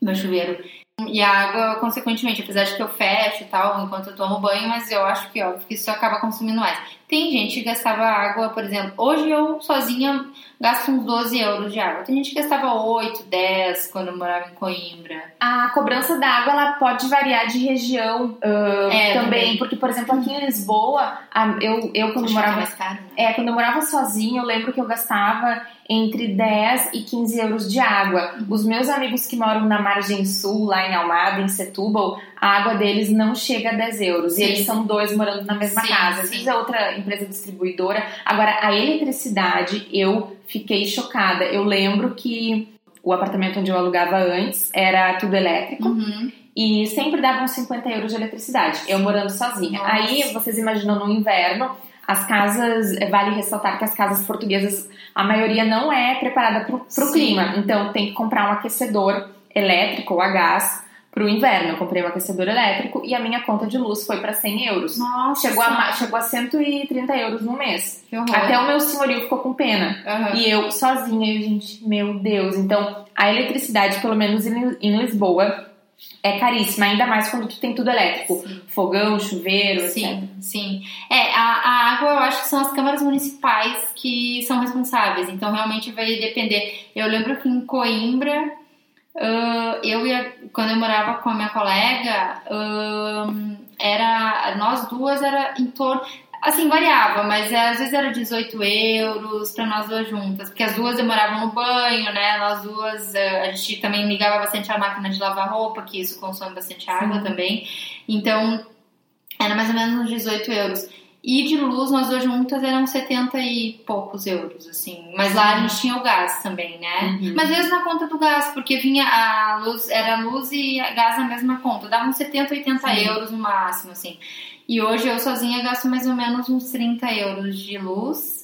meu chuveiro. E a água, consequentemente, apesar de que eu fecho e tal, enquanto eu tomo banho, mas eu acho que, óbvio, que isso acaba consumindo mais. Tem gente que gastava água, por exemplo, hoje eu sozinha gasto uns 12 euros de água. Tem gente que gastava 8, 10 quando eu morava em Coimbra.
A cobrança da água ela pode variar de região uh, é, também, também, porque, por exemplo, aqui em Lisboa, eu, eu quando morava.
Mais caro, né?
É, quando eu morava sozinha, eu lembro que eu gastava entre 10 e 15 euros de água. Os meus amigos que moram na margem sul, lá em Almada, em Setúbal, a água deles não chega a 10 euros. Sim. E eles são dois morando na mesma sim, casa. Às vezes é outra empresa distribuidora. Agora, a eletricidade, eu fiquei chocada. Eu lembro que o apartamento onde eu alugava antes era tudo elétrico.
Uhum.
E sempre davam 50 euros de eletricidade. Eu morando sozinha. Nossa. Aí, vocês imaginam no inverno, as casas, é, vale ressaltar que as casas portuguesas, a maioria não é preparada para o clima. Então, tem que comprar um aquecedor elétrico ou a gás pro inverno. Eu comprei um aquecedor elétrico e a minha conta de luz foi para 100 euros.
Nossa!
Chegou a, chegou a 130 euros no mês. Até o meu senhorio ficou com pena. Uhum. E eu sozinha, e gente, meu Deus. Então, a eletricidade, pelo menos em, em Lisboa, é caríssima, ainda mais quando tu tem tudo elétrico. Sim. Fogão, chuveiro,
sim, etc. Sim, É, a, a, água eu acho que são as câmaras municipais que são responsáveis, então realmente vai depender. Eu lembro que em Coimbra Uh, eu ia, quando eu morava com a minha colega, uh, era, nós duas era em torno, assim, variava, mas às vezes era 18 euros para nós duas juntas, porque as duas demoravam no banho, né, nós duas, uh, a gente também ligava bastante a máquina de lavar roupa, que isso consome bastante água Sim. também, então era mais ou menos uns 18 euros. E de luz, nós duas juntas eram 70 e poucos euros, assim. Mas lá a gente tinha o gás também, né? Uhum. Mas mesmo na conta do gás, porque vinha a luz, era luz e gás na mesma conta. Dava uns 70, 80 Sim. euros no máximo, assim. E hoje eu sozinha gasto mais ou menos uns 30 euros de luz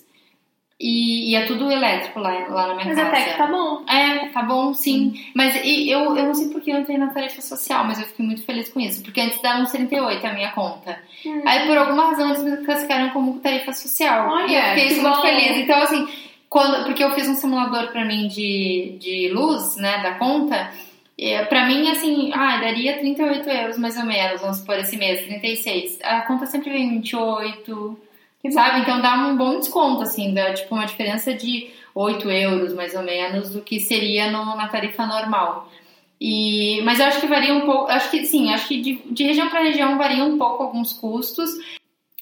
e, e, é tudo elétrico lá, lá na minha
mas
casa.
Mas até que tá bom.
É, tá bom, sim. sim. Mas e, eu, eu não sei porque eu entrei na tarifa social, mas eu fiquei muito feliz com isso. Porque antes dava uns 38 a minha conta. Hum. Aí por alguma razão eles me classificaram como tarifa social.
Olha,
e eu fiquei muito
bom.
feliz. Então, assim, quando, porque eu fiz um simulador pra mim de, de luz, né, da conta. É, pra mim, assim, ah, daria 38 euros mais ou menos, vamos supor, esse mês, 36. A conta sempre vem 28, sabe? Então dá um bom desconto, assim, dá tipo uma diferença de 8 euros mais ou menos do que seria no, na tarifa normal. E, mas eu acho que varia um pouco, acho que sim, acho que de, de região para região varia um pouco alguns custos.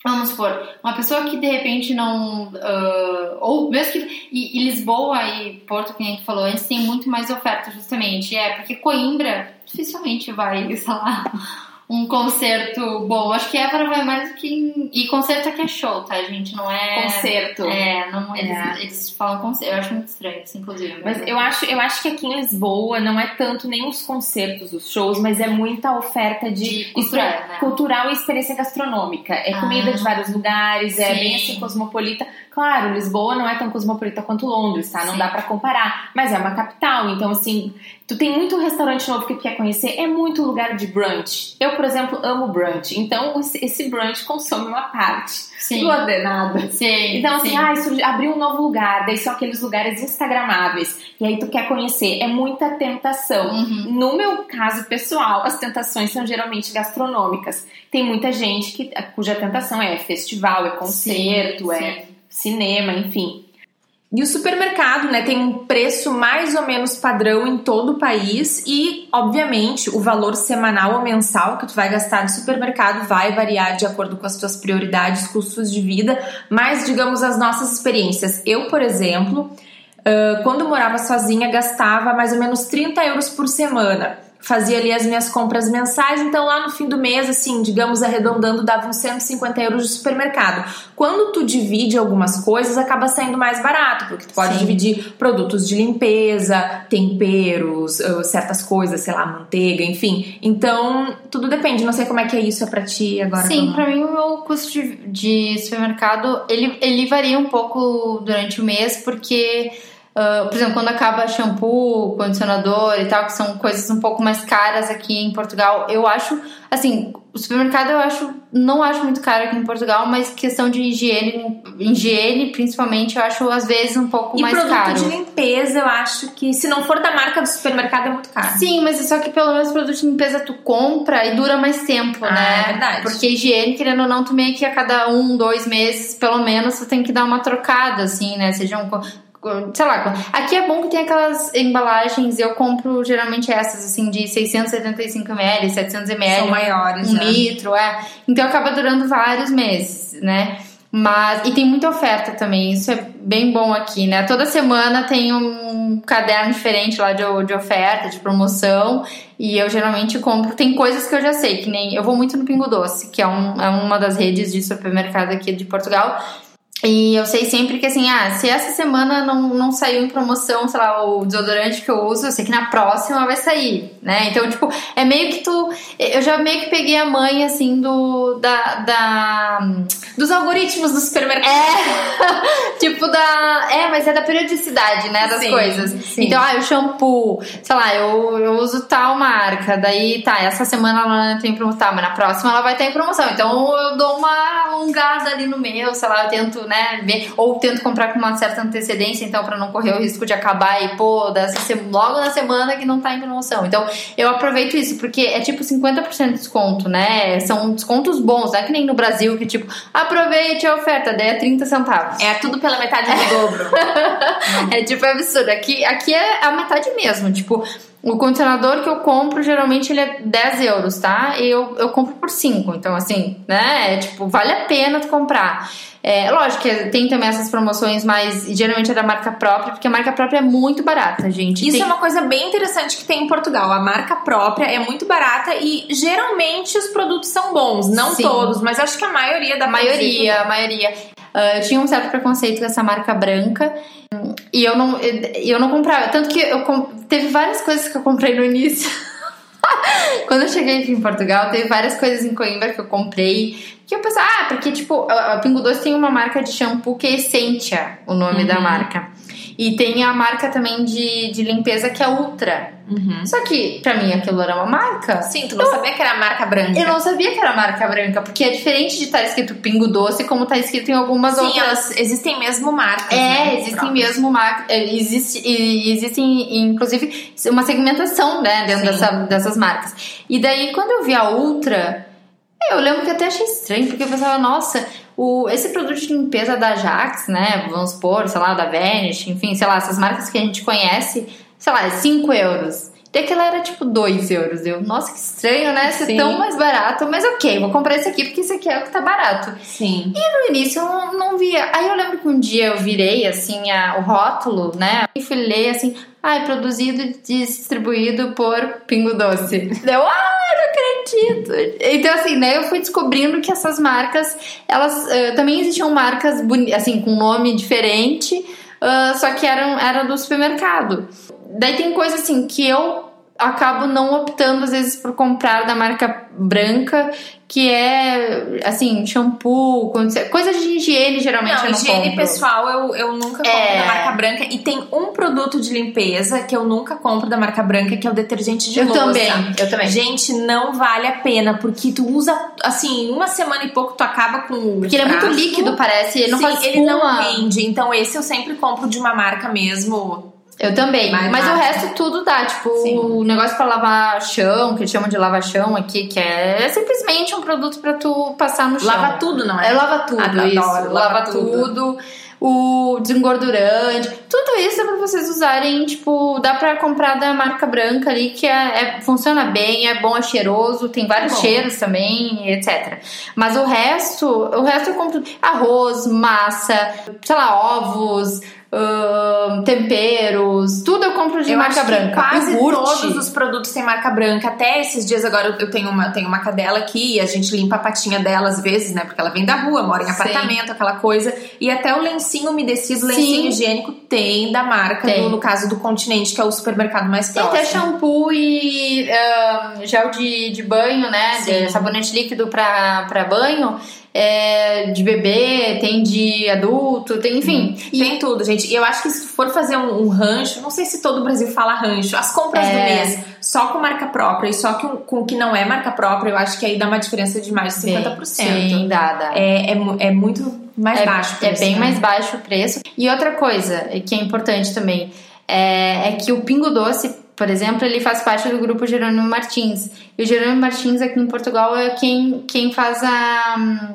Vamos supor, uma pessoa que de repente não. Uh, ou mesmo que. E, e, Lisboa e Porto, que a gente falou antes, tem muito mais oferta, justamente. É, porque Coimbra dificilmente vai, sei lá, um concerto bom. Acho que Évora vai mais do que. E concerto aqui é show, tá, gente? Não é.
Concerto.
É, não, eles, é. eles falam concerto. Eu acho muito estranho isso, inclusive.
Mas, eu, acho, eu acho que aqui em Lisboa não é tanto nem os concertos, os shows, mas é muita oferta de, de cultural, né? cultural e experiência gastronômica. É ah, comida de vários lugares, é sim. bem assim cosmopolita. Claro, Lisboa não é tão cosmopolita quanto Londres, tá? Não sim. dá para comparar. Mas é uma capital, então assim Tu tem muito restaurante novo que tu quer conhecer, é muito lugar de brunch. Eu, por exemplo, amo brunch. Então, esse brunch consome uma parte sim. do ordenado.
Sim,
então, assim,
sim.
ah, abriu um novo lugar, daí são aqueles lugares instagramáveis. E aí tu quer conhecer. É muita tentação.
Uhum.
No meu caso pessoal, as tentações são geralmente gastronômicas. Tem muita gente que, cuja tentação é festival, é concerto, sim, é cinema, enfim. E o supermercado, né, tem um preço mais ou menos padrão em todo o país e, obviamente, o valor semanal ou mensal que tu vai gastar no supermercado vai variar de acordo com as tuas prioridades, custos de vida, mas digamos as nossas experiências. Eu, por exemplo, quando morava sozinha, gastava mais ou menos 30 euros por semana fazia ali as minhas compras mensais, então lá no fim do mês, assim, digamos arredondando, dava uns 150 euros de supermercado. Quando tu divide algumas coisas, acaba saindo mais barato, porque tu pode Sim. dividir produtos de limpeza, temperos, certas coisas, sei lá, manteiga, enfim. Então, tudo depende, não sei como é que é isso pra ti agora.
Sim, para mim o meu custo de, de supermercado, ele, ele varia um pouco durante o mês, porque Uh, por exemplo, quando acaba shampoo, condicionador e tal, que são coisas um pouco mais caras aqui em Portugal, eu acho, assim, o supermercado eu acho, não acho muito caro aqui em Portugal, mas questão de higiene, higiene principalmente, eu acho às vezes um pouco
e
mais caro.
E produto de limpeza, eu acho que se não for da marca do supermercado é muito caro.
Sim, mas é só que pelo menos produto de limpeza tu compra e dura mais tempo,
ah,
né?
É verdade.
Porque higiene, querendo ou não, tu meio que a cada um, dois meses, pelo menos, tu tem que dar uma trocada, assim, né? Seja um sei lá, aqui é bom que tem aquelas embalagens, eu compro geralmente essas, assim, de 675ml, 700ml.
São maiores,
Um
né?
litro, é. Então acaba durando vários meses, né? Mas, e tem muita oferta também, isso é bem bom aqui, né? Toda semana tem um caderno diferente lá de, de oferta, de promoção, e eu geralmente compro. Tem coisas que eu já sei, que nem. Eu vou muito no Pingo Doce, que é, um, é uma das redes de supermercado aqui de Portugal, e eu sei sempre que assim, ah, se essa semana não, não saiu em promoção, sei lá, o desodorante que eu uso, eu sei que na próxima vai sair, né? Então, tipo, é meio que tu. Eu já meio que peguei a mãe, assim, do. da. da
dos algoritmos do supermercado.
É. tipo, da. É, mas é da periodicidade, né? Das
sim,
coisas.
Sim.
Então, ah, o shampoo, sei lá, eu, eu uso tal marca. Daí, tá, essa semana ela não tem promoção, tá, mas na próxima ela vai estar em promoção. Então, eu dou uma alongada ali no meu, sei lá, eu tento, né? Né, ou tento comprar com uma certa antecedência, então, para não correr o risco de acabar e, pô, dessa, logo na semana que não tá em promoção. Então, eu aproveito isso, porque é tipo 50% de desconto, né? São descontos bons, não é que nem no Brasil, que tipo, aproveite a oferta, daí é 30 centavos.
É tudo pela metade do dobro.
é tipo absurdo. Aqui, aqui é a metade mesmo, tipo. O condicionador que eu compro, geralmente ele é 10 euros, tá? E eu, eu compro por 5. Então, assim, né? É, tipo, vale a pena tu comprar. É, lógico que tem também essas promoções, mas geralmente é da marca própria, porque a marca própria é muito barata, gente.
Isso
tem...
é uma coisa bem interessante que tem em Portugal. A marca própria é muito barata e geralmente os produtos são bons. Não Sim. todos, mas acho que a maioria da
maioria, a maioria. Uh, eu tinha um certo preconceito com essa marca branca e eu não, eu não comprava. Tanto que eu teve várias coisas que eu comprei no início. Quando eu cheguei aqui em Portugal, teve várias coisas em Coimbra que eu comprei que eu pensava, ah, porque tipo, a Pingo Doce tem uma marca de shampoo que é Essentia, o nome uhum. da marca. E tem a marca também de, de limpeza que é Ultra.
Uhum.
Só que, pra mim, aquilo era uma marca.
Sim, tu não sabia que era marca branca.
Eu não sabia que era marca branca, porque é diferente de estar escrito Pingo Doce, como tá escrito em algumas
Sim,
outras.
elas existem mesmo marcas.
É,
né,
existem
próprias.
mesmo marcas. Existe, e existem, inclusive, uma segmentação né, dentro dessa, dessas marcas. E daí, quando eu vi a Ultra, eu lembro que até achei estranho, porque eu pensava, nossa, o, esse produto de limpeza da Jax, né? Vamos supor, sei lá, da Vanish, enfim, sei lá, essas marcas que a gente conhece, sei lá, é 5 euros. E aquela era tipo 2 euros. Eu, nossa, que estranho, né? Ser
Sim.
tão mais barato. Mas ok, vou comprar esse aqui porque esse aqui é o que tá barato.
Sim.
E no início eu não, não via. Aí eu lembro que um dia eu virei assim a- o rótulo, né? E fui ler assim, ah, é produzido e distribuído por Pingo Doce. Deu, ah, acredito. Então assim, né, eu fui descobrindo que essas marcas, elas eh, também existiam marcas assim com nome diferente, ah, só que eram era do supermercado. Daí tem coisa assim que eu acabo não optando às vezes por comprar da marca branca, que é assim, shampoo, condici- coisa de higiene geralmente
Não,
eu não
higiene
compro.
pessoal eu, eu nunca compro
É.
da marca branca. E tem um produto de limpeza que eu nunca compro da marca branca, que é o detergente de
Eu
louça.
também, eu também.
Gente, não vale a pena, porque tu usa, assim, uma semana e pouco tu acaba com
Porque ele é muito líquido, parece, ele não
Sim,
faz
ele não rende. Então esse eu sempre compro de uma marca mesmo.
Eu também, mas o resto tudo dá, tipo,
Sim.
o negócio pra lavar chão, que eles chamam de lava chão aqui, que é, é simplesmente um produto pra tu passar no chão.
Lava tudo, não é?
É lava tudo,
Adoro,
isso.
lava
Lava,
tudo.
tudo. O desengordurante, tudo isso é pra vocês usarem, tipo, dá pra comprar da marca branca ali, que é, é- funciona bem, é bom, é cheiroso, tem vários
bom.
cheiros também, etc. Mas o resto, o resto eu compro arroz, massa, sei lá, ovos, temperos, tudo eu compro de
eu
marca branca.
quase todos os produtos têm marca branca. Até esses dias agora eu- tenho uma, tenho uma cadela aqui e a gente limpa a patinha dela às vezes, né? Porque ela vem da rua, mora em
Sim.
apartamento, aquela coisa. E até o lencinho umedecido,
Sim.
lencinho higiênico tem da marca,
Tem.
do- no caso do Continente, que é o supermercado mais
Tem
próximo.
até shampoo e gel de, de banho, né?
Sim.
De sabonete líquido pra banho. É, de bebê, tem de adulto, tem, enfim. E-
Tem tudo, gente. E eu acho que se for fazer um, um rancho, não sei se todo o Brasil fala rancho, as compras
É.
do mês só com marca própria e só com, com o que não é marca própria, eu acho que aí dá uma diferença de mais de 50%.
Sim, dá, dá.
É, é, é muito mais
é,
baixo.
É
preço,
bem
né?
mais baixo o preço. E outra coisa que é importante também é, é que o Pingo Doce, por exemplo, ele faz parte do grupo Jerônimo Martins. E o Jerônimo Martins aqui em Portugal é quem, quem faz a,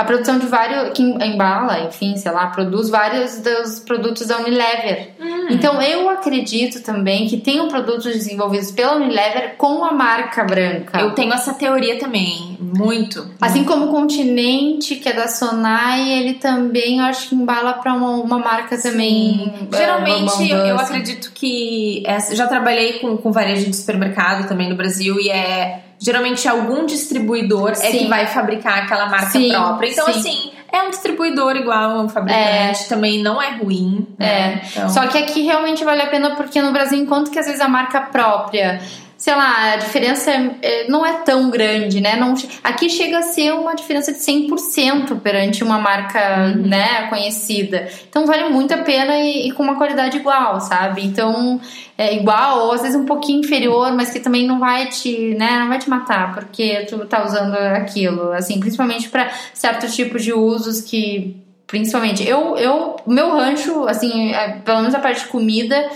a produção de vários. quem embala, enfim, sei lá, produz vários dos produtos da Unilever.
Hum.
Então eu acredito também que tenham produtos desenvolvidos pela Unilever com a marca branca.
Eu tenho essa teoria também, muito.
Assim como o Continente, que é da Sonai, ele também eu acho que embala pra uma, uma marca também. é,
Geralmente, eu,
Bambam
eu
Doce.
acredito que. essa- já trabalhei com, com varejo de supermercado também no Brasil e é. Geralmente, algum distribuidor é
Sim.
que vai fabricar aquela marca
Sim,
própria. Então,
sim.
assim, é um distribuidor igual a um fabricante, também não é ruim. Né? Então,
Só que aqui realmente vale a pena porque no Brasil, enquanto que às vezes a marca própria, sei lá, a diferença é- é- não é tão grande, né? Não, aqui chega a ser uma diferença de 100% perante uma marca,
Uhum.
né, conhecida. Então vale muito a pena e, e com uma qualidade igual, sabe? Então é igual ou às vezes um pouquinho inferior, mas que também não vai te, né, não vai te matar porque tu tá usando aquilo, assim, principalmente para certos tipos de usos que Principalmente. Eu, eu, meu rancho, assim, é, pelo menos a parte de comida,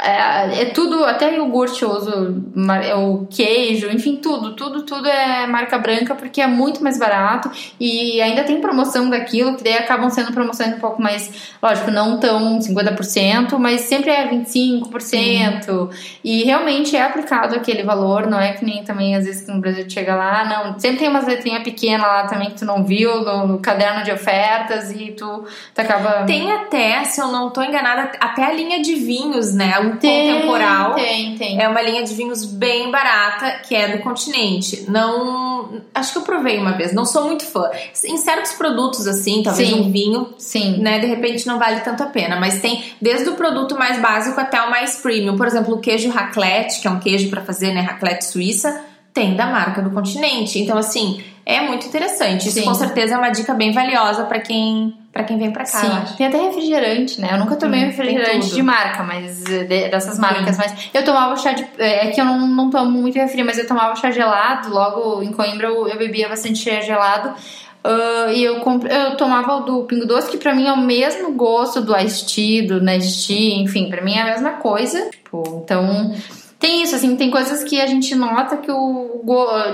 é, é tudo, até iogurte eu uso, é o queijo, enfim, tudo, tudo, tudo é marca branca porque é muito mais barato e ainda tem promoção daquilo, que daí acabam sendo promoções um pouco mais, lógico, não tão 50%, mas sempre é 25%. E realmente é aplicado aquele valor, não é que nem também às vezes no Brasil chega lá, não, sempre tem umas letrinhas pequenas lá também que tu não viu no, no caderno de ofertas e tu, tu acaba.
Tem até, se eu não tô enganada, até a linha de vinhos, né?
Tem,
contemporal.
Tem, tem.
É uma linha de vinhos bem barata, que é do continente. Não. Acho que eu provei uma vez, não sou muito fã. Em certos produtos, assim, talvez
Sim.
um vinho,
Sim.
né? De repente não vale tanto a pena. Mas tem desde o produto mais básico até o mais premium. Por exemplo, o queijo raclette, que é um queijo pra fazer, né? Raclette suíça. Tem da marca do continente. Então, assim, é muito interessante. Isso
Sim.
com certeza é uma dica bem valiosa para quem para quem vem para cá, acho.
Tem até refrigerante, né? Eu nunca tomei
Hum,
refrigerante de marca, mas eh, de- dessas marcas. Mas eu tomava chá de. É que eu não, não tomo muito refri, mas eu tomava chá gelado. Logo em Coimbra eu, eu bebia bastante chá gelado. Ah, e eu, comp- eu tomava o do Pingo Doce, que pra mim é o mesmo gosto do Ice Tea, do Nestea, enfim, pra mim é a mesma coisa. Tipo, então. Tem isso, assim, tem coisas que a gente nota que o.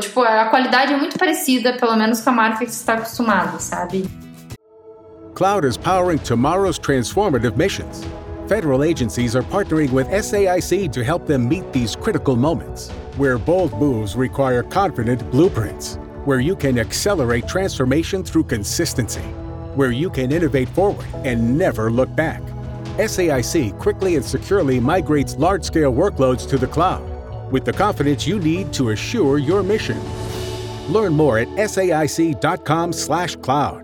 Tipo, a qualidade é muito parecida, pelo menos com a marca que você está acostumado, sabe?
Cloud is powering tomorrow's transformative missions. Federal agencies are partnering with SAIC to help them meet these critical moments, where bold moves require confident blueprints, where you can accelerate transformation through consistency, where you can innovate forward and never look back. SAIC quickly and securely migrates large scale workloads to the cloud with the confidence you need to assure your mission. Learn more at saic.com/cloud.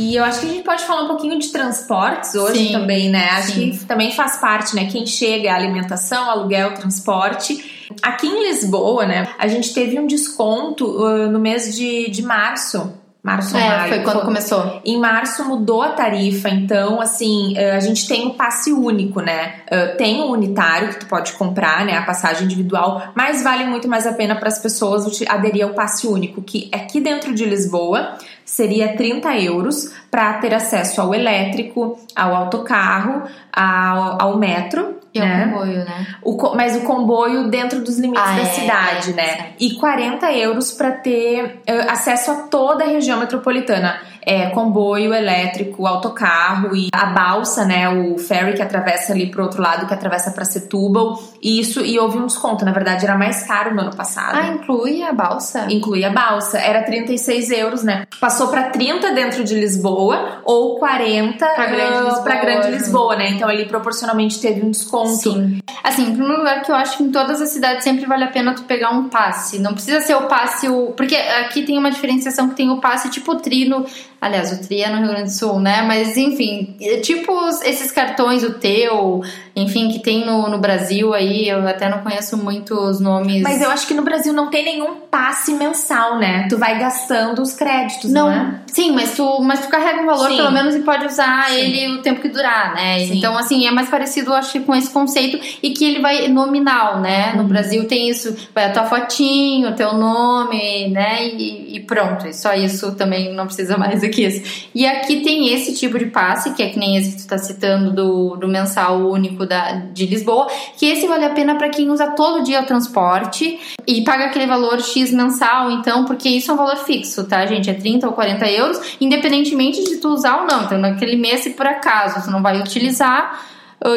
E eu acho que a gente pode falar um pouquinho de transportes hoje
Sim,
também, né? Acho
sim.
que também faz parte, né? Quem chega, alimentação, aluguel, transporte. Aqui em Lisboa, né? A gente teve um desconto uh, no mês de, de março. Março,
É,
maio.
foi quando começou.
Em março mudou a tarifa, então assim, eh, a gente tem o passe único, né? Eh, Tem o unitário que tu pode comprar, né? A passagem individual, mas vale muito mais a pena para as pessoas aderir ao passe único, que aqui dentro de Lisboa seria 30 euros para ter acesso ao elétrico, ao autocarro, ao, ao metro.
E o
né?
comboio, né?
O mas o comboio dentro dos limites
Ah,
da
é,
cidade,
é,
né? E 40 euros para ter eh, acesso a toda a região metropolitana. É, comboio elétrico, autocarro e a balsa, né? O ferry que atravessa ali pro outro lado, que atravessa para Setúbal. E isso, e houve um desconto. Na verdade, era mais caro no ano passado.
Ah, inclui a balsa?
Inclui a balsa, era 36 euros, né? Passou pra 30 dentro de Lisboa ou 40
Pra Grande
ah,
Lisboa,
pra Grande
né?
Lisboa, né? Então ali proporcionalmente teve um desconto.
Sim. Assim, em primeiro lugar que eu acho que em todas as cidades sempre vale a pena tu pegar um passe. Não precisa ser o passe, o... porque aqui tem uma diferenciação que tem o passe tipo trino. Aliás, o tri é no Rio Grande do Sul, né? Mas enfim, é tipo esses cartões, o teu, enfim, que tem no, no Brasil aí. Eu até não conheço muito os nomes.
Mas eu acho que no Brasil não tem nenhum passe mensal, né? Tu vai gastando os créditos, não,
Não,
é?
sim, mas tu, mas tu carrega um valor
Sim.
pelo menos e pode usar
Sim.
ele o tempo que durar, né?
Sim.
Então, assim, é mais parecido, acho que, com esse conceito e que ele vai nominal, né?
Uhum.
No Brasil tem isso, vai a tua fotinho, o teu nome, né? E, e pronto, e só isso também não precisa mais isso. E aqui tem esse tipo de passe, que é que nem esse que tu tá citando do, do mensal único da, de Lisboa, que esse vale a pena para quem usa todo dia o transporte e paga aquele valor X mensal, então, porque isso é um valor fixo, tá, gente? É 30 ou 40 euros, independentemente de tu usar ou não. Então, naquele mês, se por acaso tu não vai utilizar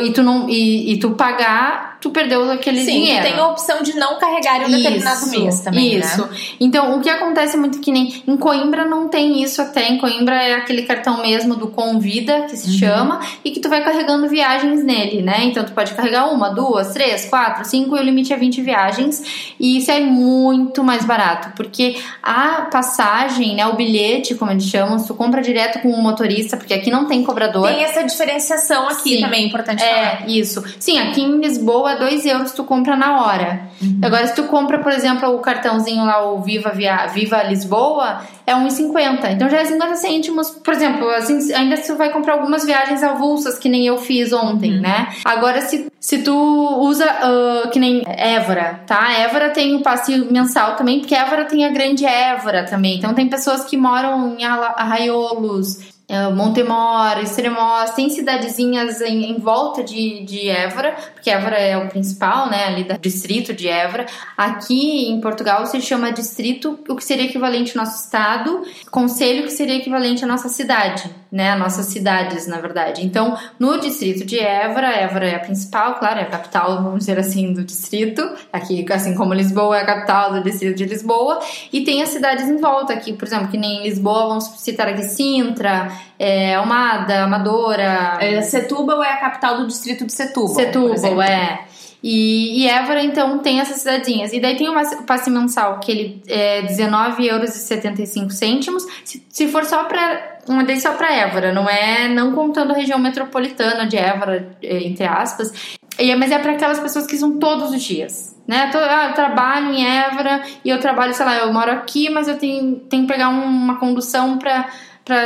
e tu não e, e tu pagar, tu perdeu aquele
Sim,
dinheiro.
tu tem a opção de não carregar em um determinado
Isso,
mês também,
Isso.
né?
Então, o que acontece muito que nem em Coimbra não tem isso até. Em Coimbra é aquele cartão mesmo do Convida, que
Uhum.
se chama, e que tu vai carregando viagens nele, né? Então, tu pode carregar uma, duas, três, quatro, cinco, e o limite é 20 viagens. E isso é muito mais barato, porque a passagem, né, o bilhete, como eles chamam, tu compra direto com o motorista, porque aqui não tem cobrador.
Tem essa diferenciação aqui
Sim.
também, é importante falar.
É, isso. Sim, aqui em Lisboa, 2 euros tu compra na hora.
Uhum.
Agora, se tu compra, por exemplo, o cartãozinho lá, o Viva, Via, Viva Lisboa, é 1,50. Então já é 50 cêntimos. Por exemplo, assim, ainda se tu vai comprar algumas viagens avulsas, que nem eu fiz
Uhum.
ontem, né? Agora, se, se tu usa, ah, que nem Évora, tá? Évora tem o passe mensal também, porque Évora tem a Grande Évora também. Então tem pessoas que moram em Arraiolos, Montemor, Extremoz, tem cidadezinhas em, em volta de, de Évora, porque Évora é o principal, né, ali do distrito de Évora. Aqui em Portugal se chama distrito, o que seria equivalente ao nosso estado, conselho, que seria equivalente à nossa cidade, né? Nossas cidades, na verdade. Então, no distrito de Évora, Évora é a principal, claro, é a capital, vamos dizer assim, do distrito. Aqui, assim como Lisboa é a capital do distrito de Lisboa. E tem as cidades em volta aqui, por exemplo, que nem em Lisboa, vamos citar aqui Sintra, é, Almada, Amadora.
É, Setúbal é a capital do distrito de Setúbal.
Setúbal, é. E, e Évora, então, tem essas cidadezinhas. E daí tem o passe mensal, que ele é R$19,75. Se, se for só para uma vez só para Évora, não é não contando a região metropolitana de Évora, é, entre aspas. E, é, mas é para aquelas pessoas que são todos os dias. Né? Ah, eu trabalho em Évora e eu trabalho, sei lá, eu moro aqui, mas eu tenho, tenho que pegar uma condução para,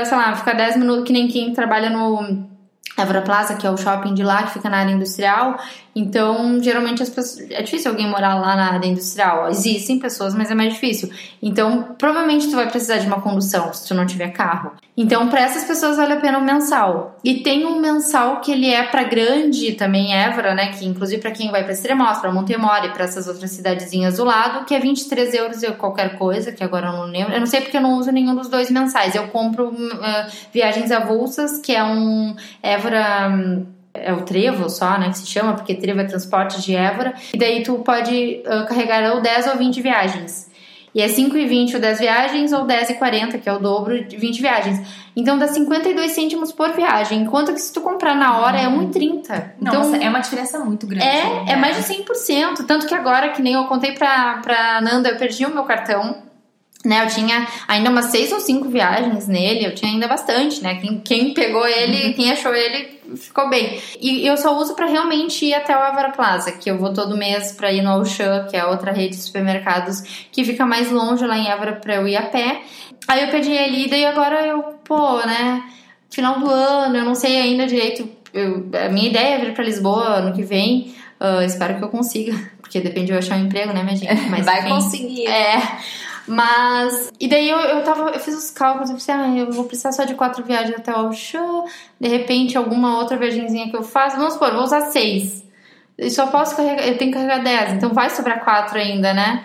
sei lá, ficar 10 minutos, que nem quem trabalha no Évora Plaza, que é o shopping de lá, que fica na área industrial. Então, geralmente as pessoas. É difícil alguém morar lá na área industrial. Existem pessoas, mas é mais difícil. Então, provavelmente tu vai precisar de uma condução se tu não tiver carro. Então, para essas pessoas vale a pena o um mensal. E tem um mensal que ele é para grande também, Évora, né? Que inclusive para quem vai para Extremoz, para Montemore, para essas outras cidadezinhas do lado, que é 23 euros ou qualquer coisa, que agora eu não lembro. Eu não sei porque eu não uso nenhum dos dois mensais. Eu compro uh, viagens avulsas, que é um Évora. Um, é o trevo só, né, que se chama, porque trevo é transporte de Évora, e daí tu pode uh, carregar ou 10 ou 20 viagens. E é 5,20 ou 10 viagens, ou 10,40, que é o dobro de 20 viagens. Então dá 52 cêntimos por viagem, enquanto que se tu comprar na hora é 1,30.
Então, Nossa, é uma diferença muito grande.
É, né? é mais de 100%. Tanto que agora, que nem eu contei pra, pra Nanda, eu perdi o meu cartão né, eu tinha ainda umas seis ou cinco viagens nele, eu tinha ainda bastante, né? Quem, quem pegou ele, uhum. quem achou ele, ficou bem. E eu só uso para realmente ir até o Avara Plaza, que eu vou todo mês para ir no Auchan, que é outra rede de supermercados que fica mais longe lá em Avara para eu ir a pé. Aí eu pedi ele e daí agora eu, pô, né? Final do ano, eu não sei ainda direito. Eu, a minha ideia é vir para Lisboa ano que vem. Uh, espero que eu consiga, porque depende de eu achar um emprego, né, minha gente?
Mas, Vai enfim, conseguir.
É. Mas. E daí eu, eu tava. Eu fiz os cálculos, eu pensei, ah, eu vou precisar só de quatro viagens até o show. De repente, alguma outra viagemzinha que eu faço. Vamos supor, vou usar seis. E só posso carregar. Eu tenho que carregar dez, então vai sobrar quatro ainda, né?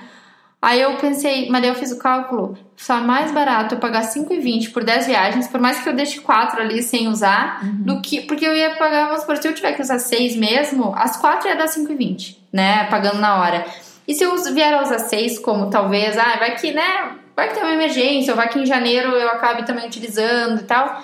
Aí eu pensei, mas daí eu fiz o cálculo, só é mais barato eu pagar 5,20 por 10 viagens, por mais que eu deixe quatro ali sem usar, uhum. do que. Porque eu ia pagar, vamos supor, se eu tiver que usar seis mesmo, as quatro ia dar 5,20, né? Pagando na hora. E se eu vier a usar seis, como talvez, ah, vai que, né? Vai que tem uma emergência, ou vai que em janeiro eu acabe também utilizando e tal.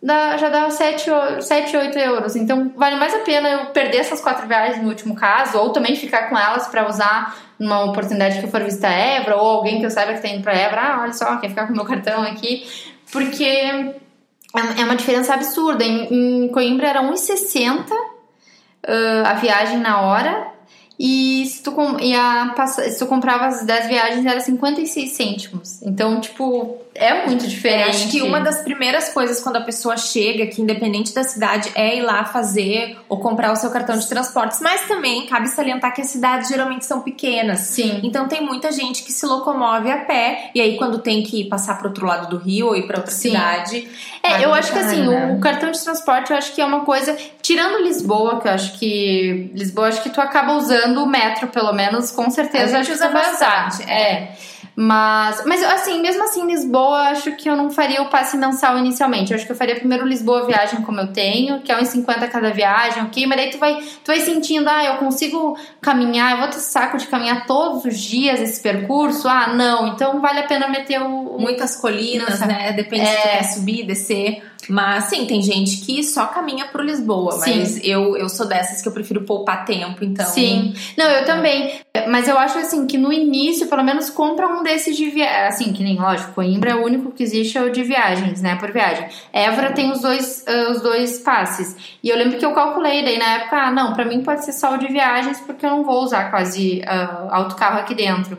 Dá, já dá 7, 7, 8 euros. Então vale mais a pena eu perder essas quatro viagens no último caso, ou também ficar com elas para usar numa oportunidade que eu for visitar Évora, ou alguém que eu saiba que tá indo pra Évora, ah, olha só, quer ficar com meu cartão aqui. Porque é, é uma diferença absurda. Em, em Coimbra era 1,60 uh, a viagem na hora e se tu, e a, se tu comprava as 10 viagens era 56 cêntimos. Então, tipo, é muito diferente. É,
acho que uma das primeiras coisas quando a pessoa chega, que independente da cidade, é ir lá fazer ou comprar o seu cartão de transportes. Mas também cabe salientar que as cidades geralmente são pequenas.
Sim.
Então tem muita gente que se locomove a pé. E aí, quando tem que passar pro outro lado do rio ou ir pra outra Sim. cidade.
É, eu acho que assim, né? o cartão de transporte eu acho que é uma coisa. Tirando Lisboa, que eu acho que. Lisboa, acho que tu acaba usando o metro, pelo menos, com certeza.
A gente
usa
bastante.
É. é. Mas, mas assim, mesmo assim, Lisboa, acho que eu não faria o passe mensal inicialmente. Eu acho que eu faria primeiro Lisboa viagem como eu tenho, que é uns 50 cada viagem, ok? Mas daí tu vai, tu vai sentindo, ah, eu consigo caminhar, eu vou ter saco de caminhar todos os dias esse percurso? Ah, não, então vale a pena meter o.
Muitas colinas, né? Depende é... se tu é. quer subir, descer. Mas sim, tem gente que só caminha pro Lisboa, sim. mas eu, eu sou dessas que eu prefiro poupar tempo, então.
Sim. Não, eu também. Mas eu acho assim que no início, pelo menos, compra um desses de viagem. Assim, que nem, lógico, Coimbra é o único que existe é o de viagens, né? Por viagem. Évora tem os dois, uh, os dois passes. E eu lembro que eu calculei daí na época, ah, não, pra mim pode ser só o de viagens, porque eu não vou usar quase uh, autocarro aqui dentro.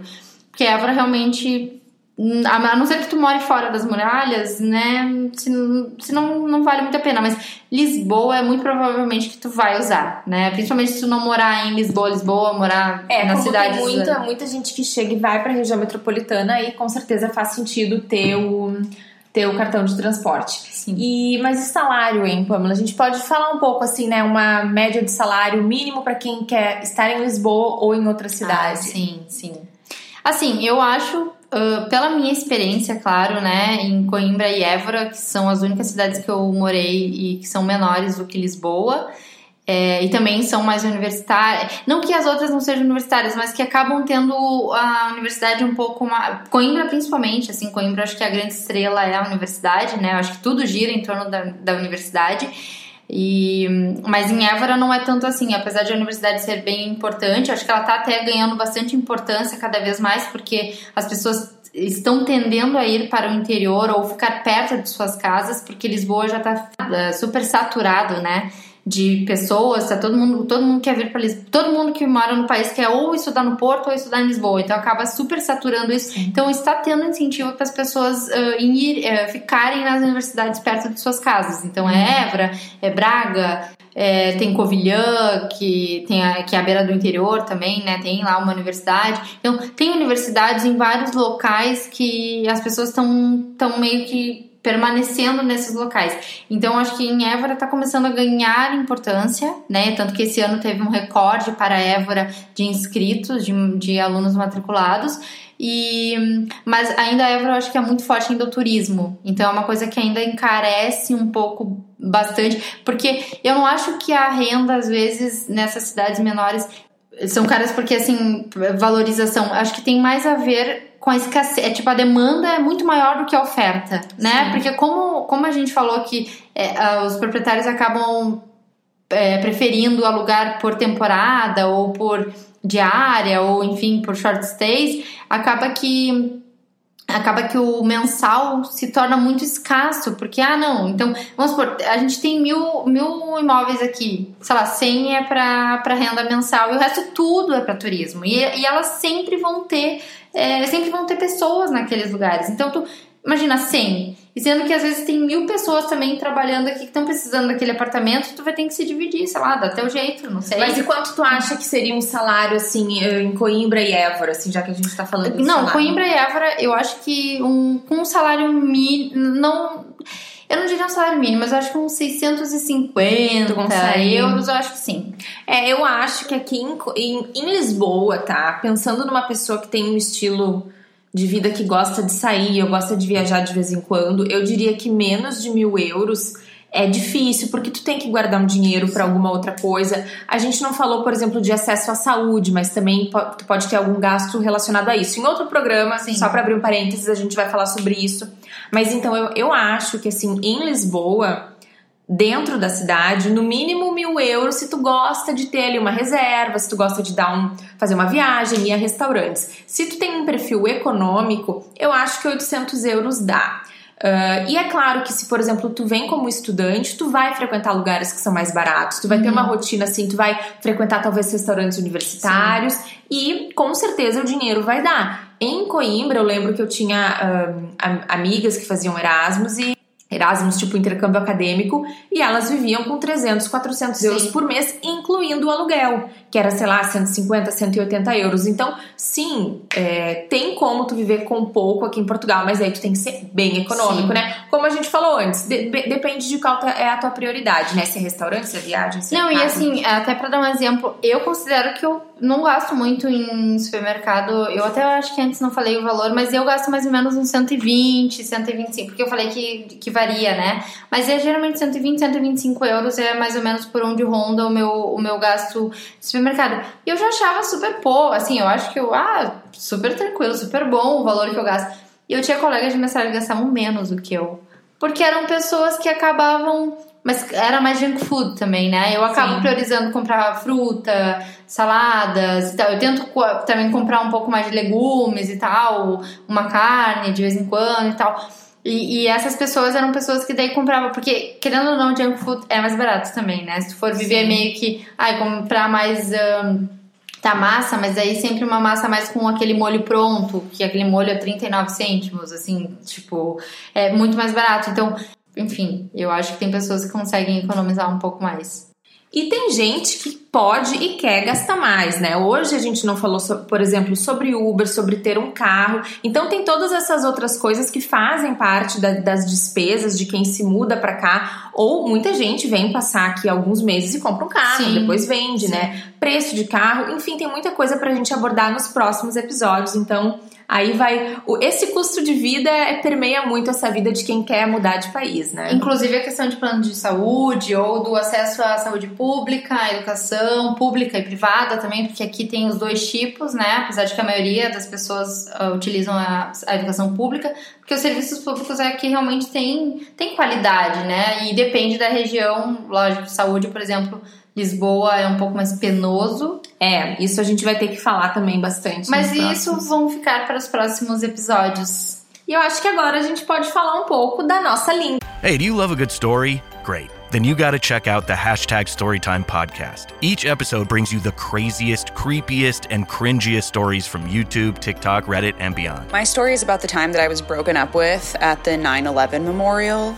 Porque Évora realmente a não ser que tu more fora das muralhas, né? Se, se não, não vale muito a pena. Mas Lisboa é muito provavelmente que tu vai usar, né? Principalmente se tu não morar em Lisboa, Lisboa, morar
é,
na cidade.
Tem muita, muita gente que chega e vai pra região metropolitana e com certeza faz sentido ter o, ter o cartão de transporte.
Sim.
E, mas e salário, hein, Pamela? A gente pode falar um pouco assim, né? Uma média de salário mínimo para quem quer estar em Lisboa ou em outra cidade. Ah,
sim, sim. Assim, eu acho uh, pela minha experiência, claro, né, em Coimbra e Évora, que são as únicas cidades que eu morei e que são menores do que Lisboa, é, e também são mais universitárias. Não que as outras não sejam universitárias, mas que acabam tendo a universidade um pouco mais. Coimbra, principalmente, assim, Coimbra acho que a grande estrela é a universidade, né? Acho que tudo gira em torno da, da universidade. E, mas em Évora não é tanto assim, apesar de a universidade ser bem importante, acho que ela está até ganhando bastante importância cada vez mais, porque as pessoas estão tendendo a ir para o interior ou ficar perto de suas casas, porque Lisboa já está uh, super saturado, né? De pessoas, tá todo mundo, todo mundo quer vir para Lisboa, todo mundo que mora no país quer ou estudar no Porto ou estudar em Lisboa, então acaba super saturando isso. Então está tendo incentivo para as pessoas uh, ir, uh, ficarem nas universidades perto de suas casas. Então é uhum. Évora, é Braga, é, tem Covilhã, que, tem a, que é a beira do interior também, né? Tem lá uma universidade. Então, tem universidades em vários locais que as pessoas estão meio que permanecendo nesses locais. Então, acho que em Évora está começando a ganhar importância, né? Tanto que esse ano teve um recorde para Évora de inscritos, de, de alunos matriculados. E, mas ainda a Évora eu acho que é muito forte ainda o turismo. Então é uma coisa que ainda encarece um pouco bastante, porque eu não acho que a renda às vezes nessas cidades menores são caras porque assim valorização, acho que tem mais a ver com a escassez, é, tipo, a demanda é muito maior do que a oferta, né? Sim. Porque como, como a gente falou que é, os proprietários acabam é, preferindo alugar por temporada ou por diária ou enfim por short stays, acaba que acaba que o mensal se torna muito escasso, porque, ah, não, então, vamos supor, a gente tem mil, mil imóveis aqui, sei lá, 100 é para renda mensal e o resto tudo é para turismo. E, e elas sempre vão ter, é, sempre vão ter pessoas naqueles lugares. Então, tu imagina 100, e sendo que às vezes tem mil pessoas também trabalhando aqui que estão precisando daquele apartamento, tu vai ter que se dividir, sei lá, dá teu jeito, não sei.
Mas e quanto tu acha que seria um salário, assim, em Coimbra e Évora, assim, já que a gente tá falando
Não,
salário?
Coimbra e Évora, eu acho que um, com um salário mínimo, não... Eu não diria um salário mínimo, mas eu acho que uns 650 euros, eu acho que sim.
É, eu acho que aqui em, em, em Lisboa, tá? Pensando numa pessoa que tem um estilo de vida que gosta de sair, eu gosta de viajar de vez em quando, eu diria que menos de mil euros é difícil, porque tu tem que guardar um dinheiro para alguma outra coisa. A gente não falou, por exemplo, de acesso à saúde, mas também tu pode ter algum gasto relacionado a isso. Em outro programa, Sim. só para abrir um parênteses, a gente vai falar sobre isso. Mas então eu, eu acho que assim, em Lisboa, dentro da cidade, no mínimo mil euros se tu gosta de ter ali uma reserva, se tu gosta de dar um, fazer uma viagem, ir a restaurantes. Se tu tem um perfil econômico, eu acho que 800 euros dá. Uh, e é claro que se, por exemplo, tu vem como estudante, tu vai frequentar lugares que são mais baratos, tu vai uhum. ter uma uhum. rotina assim, tu vai frequentar talvez restaurantes universitários Sim. e com certeza o dinheiro vai dar. Em Coimbra, eu lembro que eu tinha uh, amigas que faziam Erasmus e Erasmus, tipo intercâmbio acadêmico, e elas viviam com 300, 400 euros sim. por mês, incluindo o aluguel, que era, sei lá, 150, 180 euros. Então, sim, é, tem como tu viver com pouco aqui em Portugal, mas aí tu tem que ser bem econômico, sim. né? Como a gente falou antes, de, depende de qual é a tua prioridade, né? Se é restaurante, se é viagem, se
é Não, e assim, até para dar um exemplo, eu considero que eu não gasto muito em supermercado. Eu até acho que antes não falei o valor, mas eu gasto mais ou menos uns 120, 125, porque eu falei que, que varia, né? Mas é geralmente 120, 125 euros é mais ou menos por onde ronda o meu, o meu gasto de supermercado. E eu já achava super pouco, assim, eu acho que eu, ah, super tranquilo, super bom o valor que eu gasto. E eu tinha colegas de mestrado que gastavam menos do que eu. Porque eram pessoas que acabavam mas era mais junk food também, né? Eu acabo Sim. priorizando comprar fruta, saladas e tal. Eu tento também comprar um pouco mais de legumes e tal, uma carne de vez em quando e tal. E, e, essas pessoas eram pessoas que daí compravam, porque querendo ou não, junk food é mais barato também, né? Se tu for viver Sim. meio que, ai, comprar mais. Um, tá massa, mas aí sempre uma massa mais com aquele molho pronto, que aquele molho é 39 cêntimos, assim, tipo, é muito mais barato. Então, enfim, eu acho que tem pessoas que conseguem economizar um pouco mais.
E tem gente que pode e quer gastar mais, né? Hoje a gente não falou, por exemplo, sobre Uber, sobre ter um carro. Então tem todas essas outras coisas que fazem parte da, das despesas de quem se muda para cá. Ou muita gente vem passar aqui alguns meses e compra um carro, Sim. depois vende, Sim. né? Preço de carro, enfim, tem muita coisa pra gente abordar nos próximos episódios. Então Aí vai. Esse custo de vida é, permeia muito essa vida de quem quer mudar de país, né?
Inclusive a questão de plano de saúde ou do acesso à saúde pública, à educação pública e privada também, porque aqui tem os dois tipos, né? Apesar de que a maioria das pessoas uh, utilizam a, a, educação pública, porque os serviços públicos aqui realmente tem, tem qualidade, né? E depende da região, lógico, saúde, por exemplo Lisboa é um pouco mais penoso.
É, isso a gente vai ter que falar também bastante.
Mas isso vão ficar para os próximos episódios.
E eu acho que agora a gente pode falar um pouco da nossa língua.
Hey, do you love a good story? Great. Then you gotta check out the hashtag Storytime podcast. Each episode brings you the craziest, creepiest, and cringiest stories from YouTube, TikTok, Reddit, and beyond.
My story is about the time that I was broken up with at the 9 11 memorial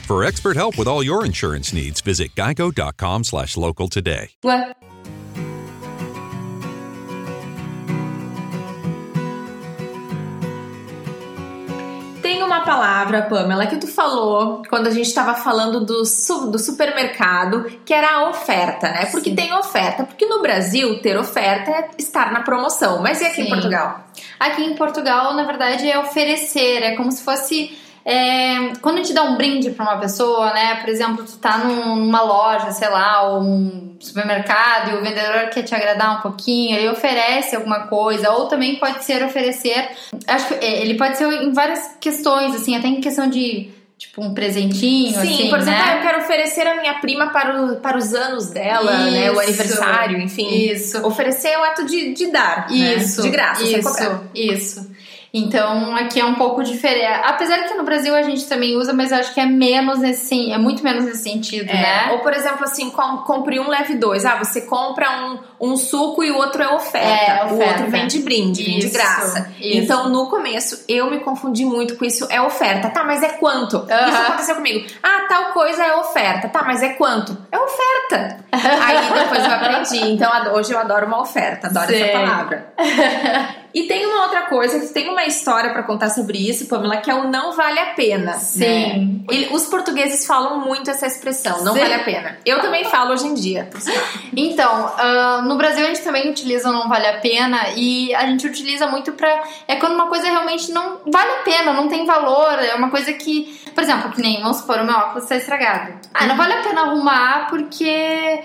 For expert help with all your insurance needs, visit geico.com slash local today.
What? Tem uma palavra, Pamela, que tu falou quando a gente estava falando do, do supermercado, que era a oferta, né? Porque Sim. tem oferta. Porque no Brasil, ter oferta é estar na promoção. Mas e aqui Sim. em Portugal?
Aqui em Portugal, na verdade, é oferecer. É como se fosse é, quando a gente dá um brinde para uma pessoa, né? Por exemplo, tu tá numa loja, sei lá, ou um supermercado e o vendedor quer te agradar um pouquinho, ele oferece alguma coisa, ou também pode ser oferecer. Acho que é, ele pode ser em várias questões, assim, até em questão de tipo um presentinho,
Sim,
assim,
por exemplo,
né?
Ah, eu quero oferecer a minha prima para, o, para os anos dela, isso, né? O aniversário, enfim.
Isso.
Oferecer é o ato de, de dar.
Isso.
Né? De graça,
isso. Isso. Então aqui é um pouco diferente. Apesar que no Brasil a gente também usa, mas eu acho que é menos nesse, é muito menos nesse sentido,
é.
né?
Ou por exemplo, assim, com, compre um, leve dois. Ah, você compra um, um suco e o outro é oferta. É, oferta. O outro vem de brinde, vem de graça. Isso. Então no começo eu me confundi muito com isso. É oferta. Tá, mas é quanto? Uh -huh. Isso aconteceu comigo. Ah, tal coisa é oferta. Tá, mas é quanto? É oferta. Aí depois eu aprendi. Então hoje eu adoro uma oferta, adoro Sim. essa palavra. E tem uma outra coisa, que tem uma história para contar sobre isso, Pamela, que é o não vale a pena.
Sim.
Né? Ele, os portugueses falam muito essa expressão, não Sim. vale a pena. Eu também falo hoje em dia.
Então, uh, no Brasil a gente também utiliza o não vale a pena e a gente utiliza muito pra. É quando uma coisa realmente não vale a pena, não tem valor, é uma coisa que. Por exemplo, que nem, vamos supor, o meu óculos está estragado. Ah, não vale a pena arrumar porque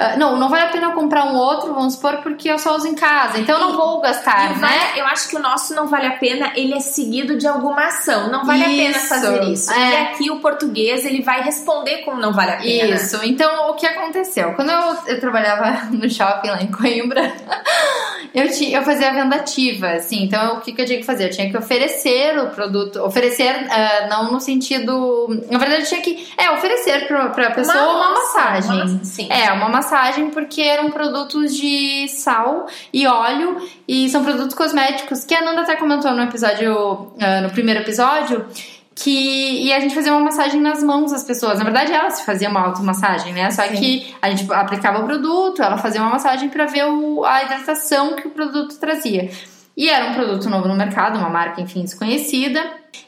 Uh, não, não vale a pena comprar um outro, vamos supor, porque eu só uso em casa, então eu não vou gastar, né?
eu acho que o nosso não vale a pena, ele é seguido de alguma ação, não vale isso. a pena fazer isso. É. E aqui o português, ele vai responder com não vale a pena.
Isso, então o que aconteceu? Quando eu, eu trabalhava no shopping lá em Coimbra, eu, tinha, eu fazia a venda ativa, assim, então o que, que eu tinha que fazer? Eu tinha que oferecer o produto, oferecer, uh, não no sentido. Na verdade, eu tinha que é, oferecer pra, pra pessoa uma, uma massagem. Uma, sim. É, uma massagem massagem porque eram produtos de sal e óleo e são produtos cosméticos que a Nanda até comentou no episódio, uh, no primeiro episódio, que e a gente fazia uma massagem nas mãos das pessoas. Na verdade, ela se fazia uma automassagem, né? Só Sim. que a gente aplicava o produto, ela fazia uma massagem para ver o, a hidratação que o produto trazia. E era um produto novo no mercado, uma marca, enfim, desconhecida.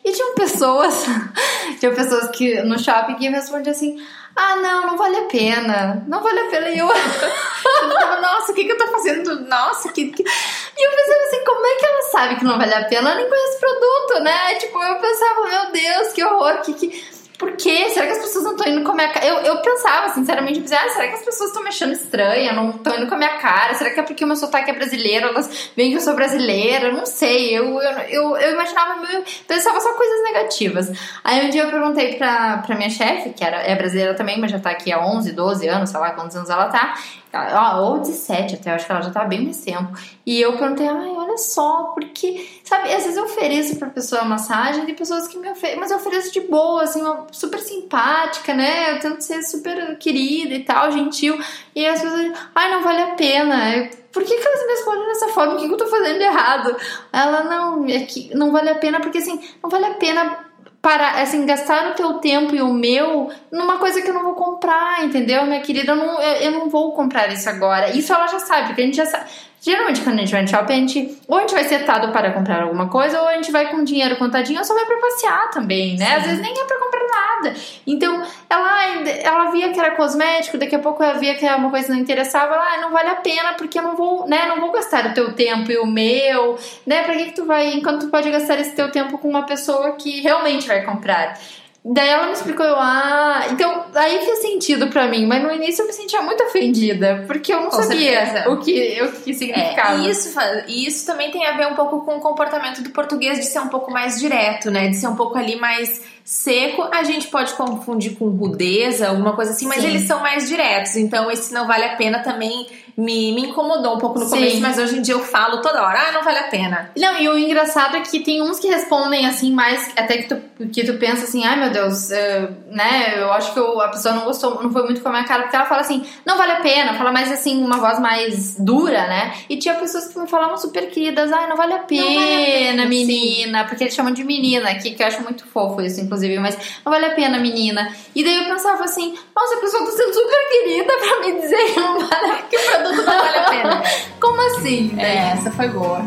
E tinham pessoas, tinham pessoas que no shopping que respondiam assim: ah, não, não vale a pena. Não vale a pena. E eu,
nossa, o que, que eu tô fazendo? Nossa, que, que.
E eu pensava assim, como é que ela sabe que não vale a pena? Ela nem conhece o produto, né? Tipo, eu pensava, meu Deus, que horror, que. que por quê? Será que as pessoas não estão indo com a minha cara? Eu, eu pensava, sinceramente, eu pensava, ah, será que as pessoas estão me achando estranha? Não estão indo com a minha cara? Será que é porque o meu sotaque é brasileiro? Elas veem que eu sou brasileira? Não sei. Eu, eu, eu, eu imaginava, eu pensava só coisas negativas. Aí um dia eu perguntei pra, pra minha chefe, que era, é brasileira também, mas já tá aqui há 11, 12 anos, sei lá quantos anos ela tá. Ah, ou 17 até, acho que ela já tá bem mais tempo. E eu perguntei, ai, olha só, porque, sabe, às vezes eu ofereço pra pessoa massagem, tem pessoas que me oferecem, mas eu ofereço de boa, assim, uma, super simpática, né? Eu tento ser super querida e tal, gentil. E as pessoas ai, não vale a pena. Por que, que elas me respondem dessa forma? O que, que eu tô fazendo de errado? Ela, não, é que não vale a pena, porque assim, não vale a pena para assim gastar o teu tempo e o meu numa coisa que eu não vou comprar, entendeu, minha querida? Eu não, eu, eu não vou comprar isso agora. Isso ela já sabe, porque a gente já sabe. Geralmente, quando a gente vai no shopping, a gente ou a gente vai setado para comprar alguma coisa, ou a gente vai com dinheiro contadinho, ou só vai para passear também, né? Sim. Às vezes nem é para comprar nada. Então, ela, ela via que era cosmético, daqui a pouco ela via que uma coisa não interessava, ela, ah, não vale a pena, porque eu não vou, né? Não vou gastar o teu tempo e o meu, né? Pra que, que tu vai, enquanto tu pode gastar esse teu tempo com uma pessoa que realmente vai comprar? Daí ela me explicou, eu, ah, então aí fez sentido para mim, mas no início eu me sentia muito ofendida, porque eu não Com sabia o que, o que significava.
É, e isso, e isso também tem a ver um pouco com o comportamento do português de ser um pouco mais direto, né? De ser um pouco ali mais seco, a gente pode confundir com rudeza, alguma coisa assim, mas Sim. eles são mais diretos, então esse não vale a pena também me, me incomodou um pouco no Sim. começo, mas hoje em dia eu falo toda hora, ah, não vale a pena.
Não, e o engraçado é que tem uns que respondem assim, mais até que tu, que tu pensa assim, ai meu Deus, uh, né, eu acho que eu, a pessoa não gostou, não foi muito com a minha cara, porque ela fala assim, não vale a pena, fala mais assim, uma voz mais dura, né, e tinha pessoas que me falavam super queridas, ai, não vale a pena, vale a pena menina, sim. porque eles chamam de menina aqui, que eu acho muito fofo isso, inclusive, mas não vale a pena, menina. E daí eu pensava assim, nossa, a pessoa tá sendo super querida pra me dizer que não vale, que o produto não vale a pena. Como assim?
É, essa foi boa.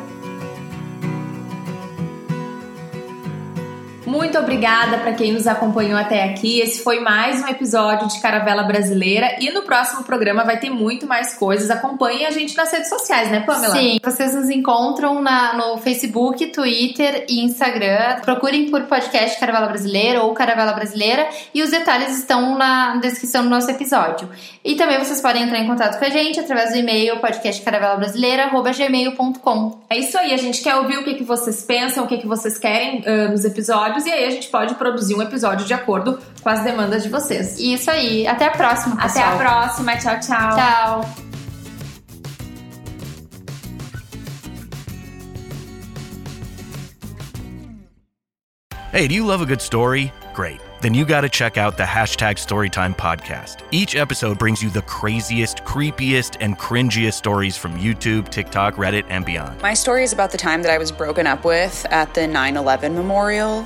Muito obrigada para quem nos acompanhou até aqui. Esse foi mais um episódio de Caravela Brasileira e no próximo programa vai ter muito mais coisas. Acompanhem a gente nas redes sociais, né, Pamela?
Sim, vocês nos encontram na, no Facebook, Twitter e Instagram. Procurem por podcast Caravela Brasileira ou Caravela Brasileira e os detalhes estão na descrição do nosso episódio. E também vocês podem entrar em contato com a gente através do e-mail podcastcaravelabrasileira@gmail.com.
É isso aí, a gente quer ouvir o que, que vocês pensam, o que, que vocês querem uh, nos episódios e aí a gente pode produzir um episódio de acordo com as demandas de vocês.
Isso aí. Até a próxima,
pessoal. Até a próxima. Tchau, tchau.
Tchau.
Hey, do you love a good story? Great. Then you got to check out the hashtag Storytime podcast. Each episode brings you the craziest, creepiest, and cringiest stories from YouTube, TikTok, Reddit, and beyond.
My story is about the time that I was broken up with at the 9 11 memorial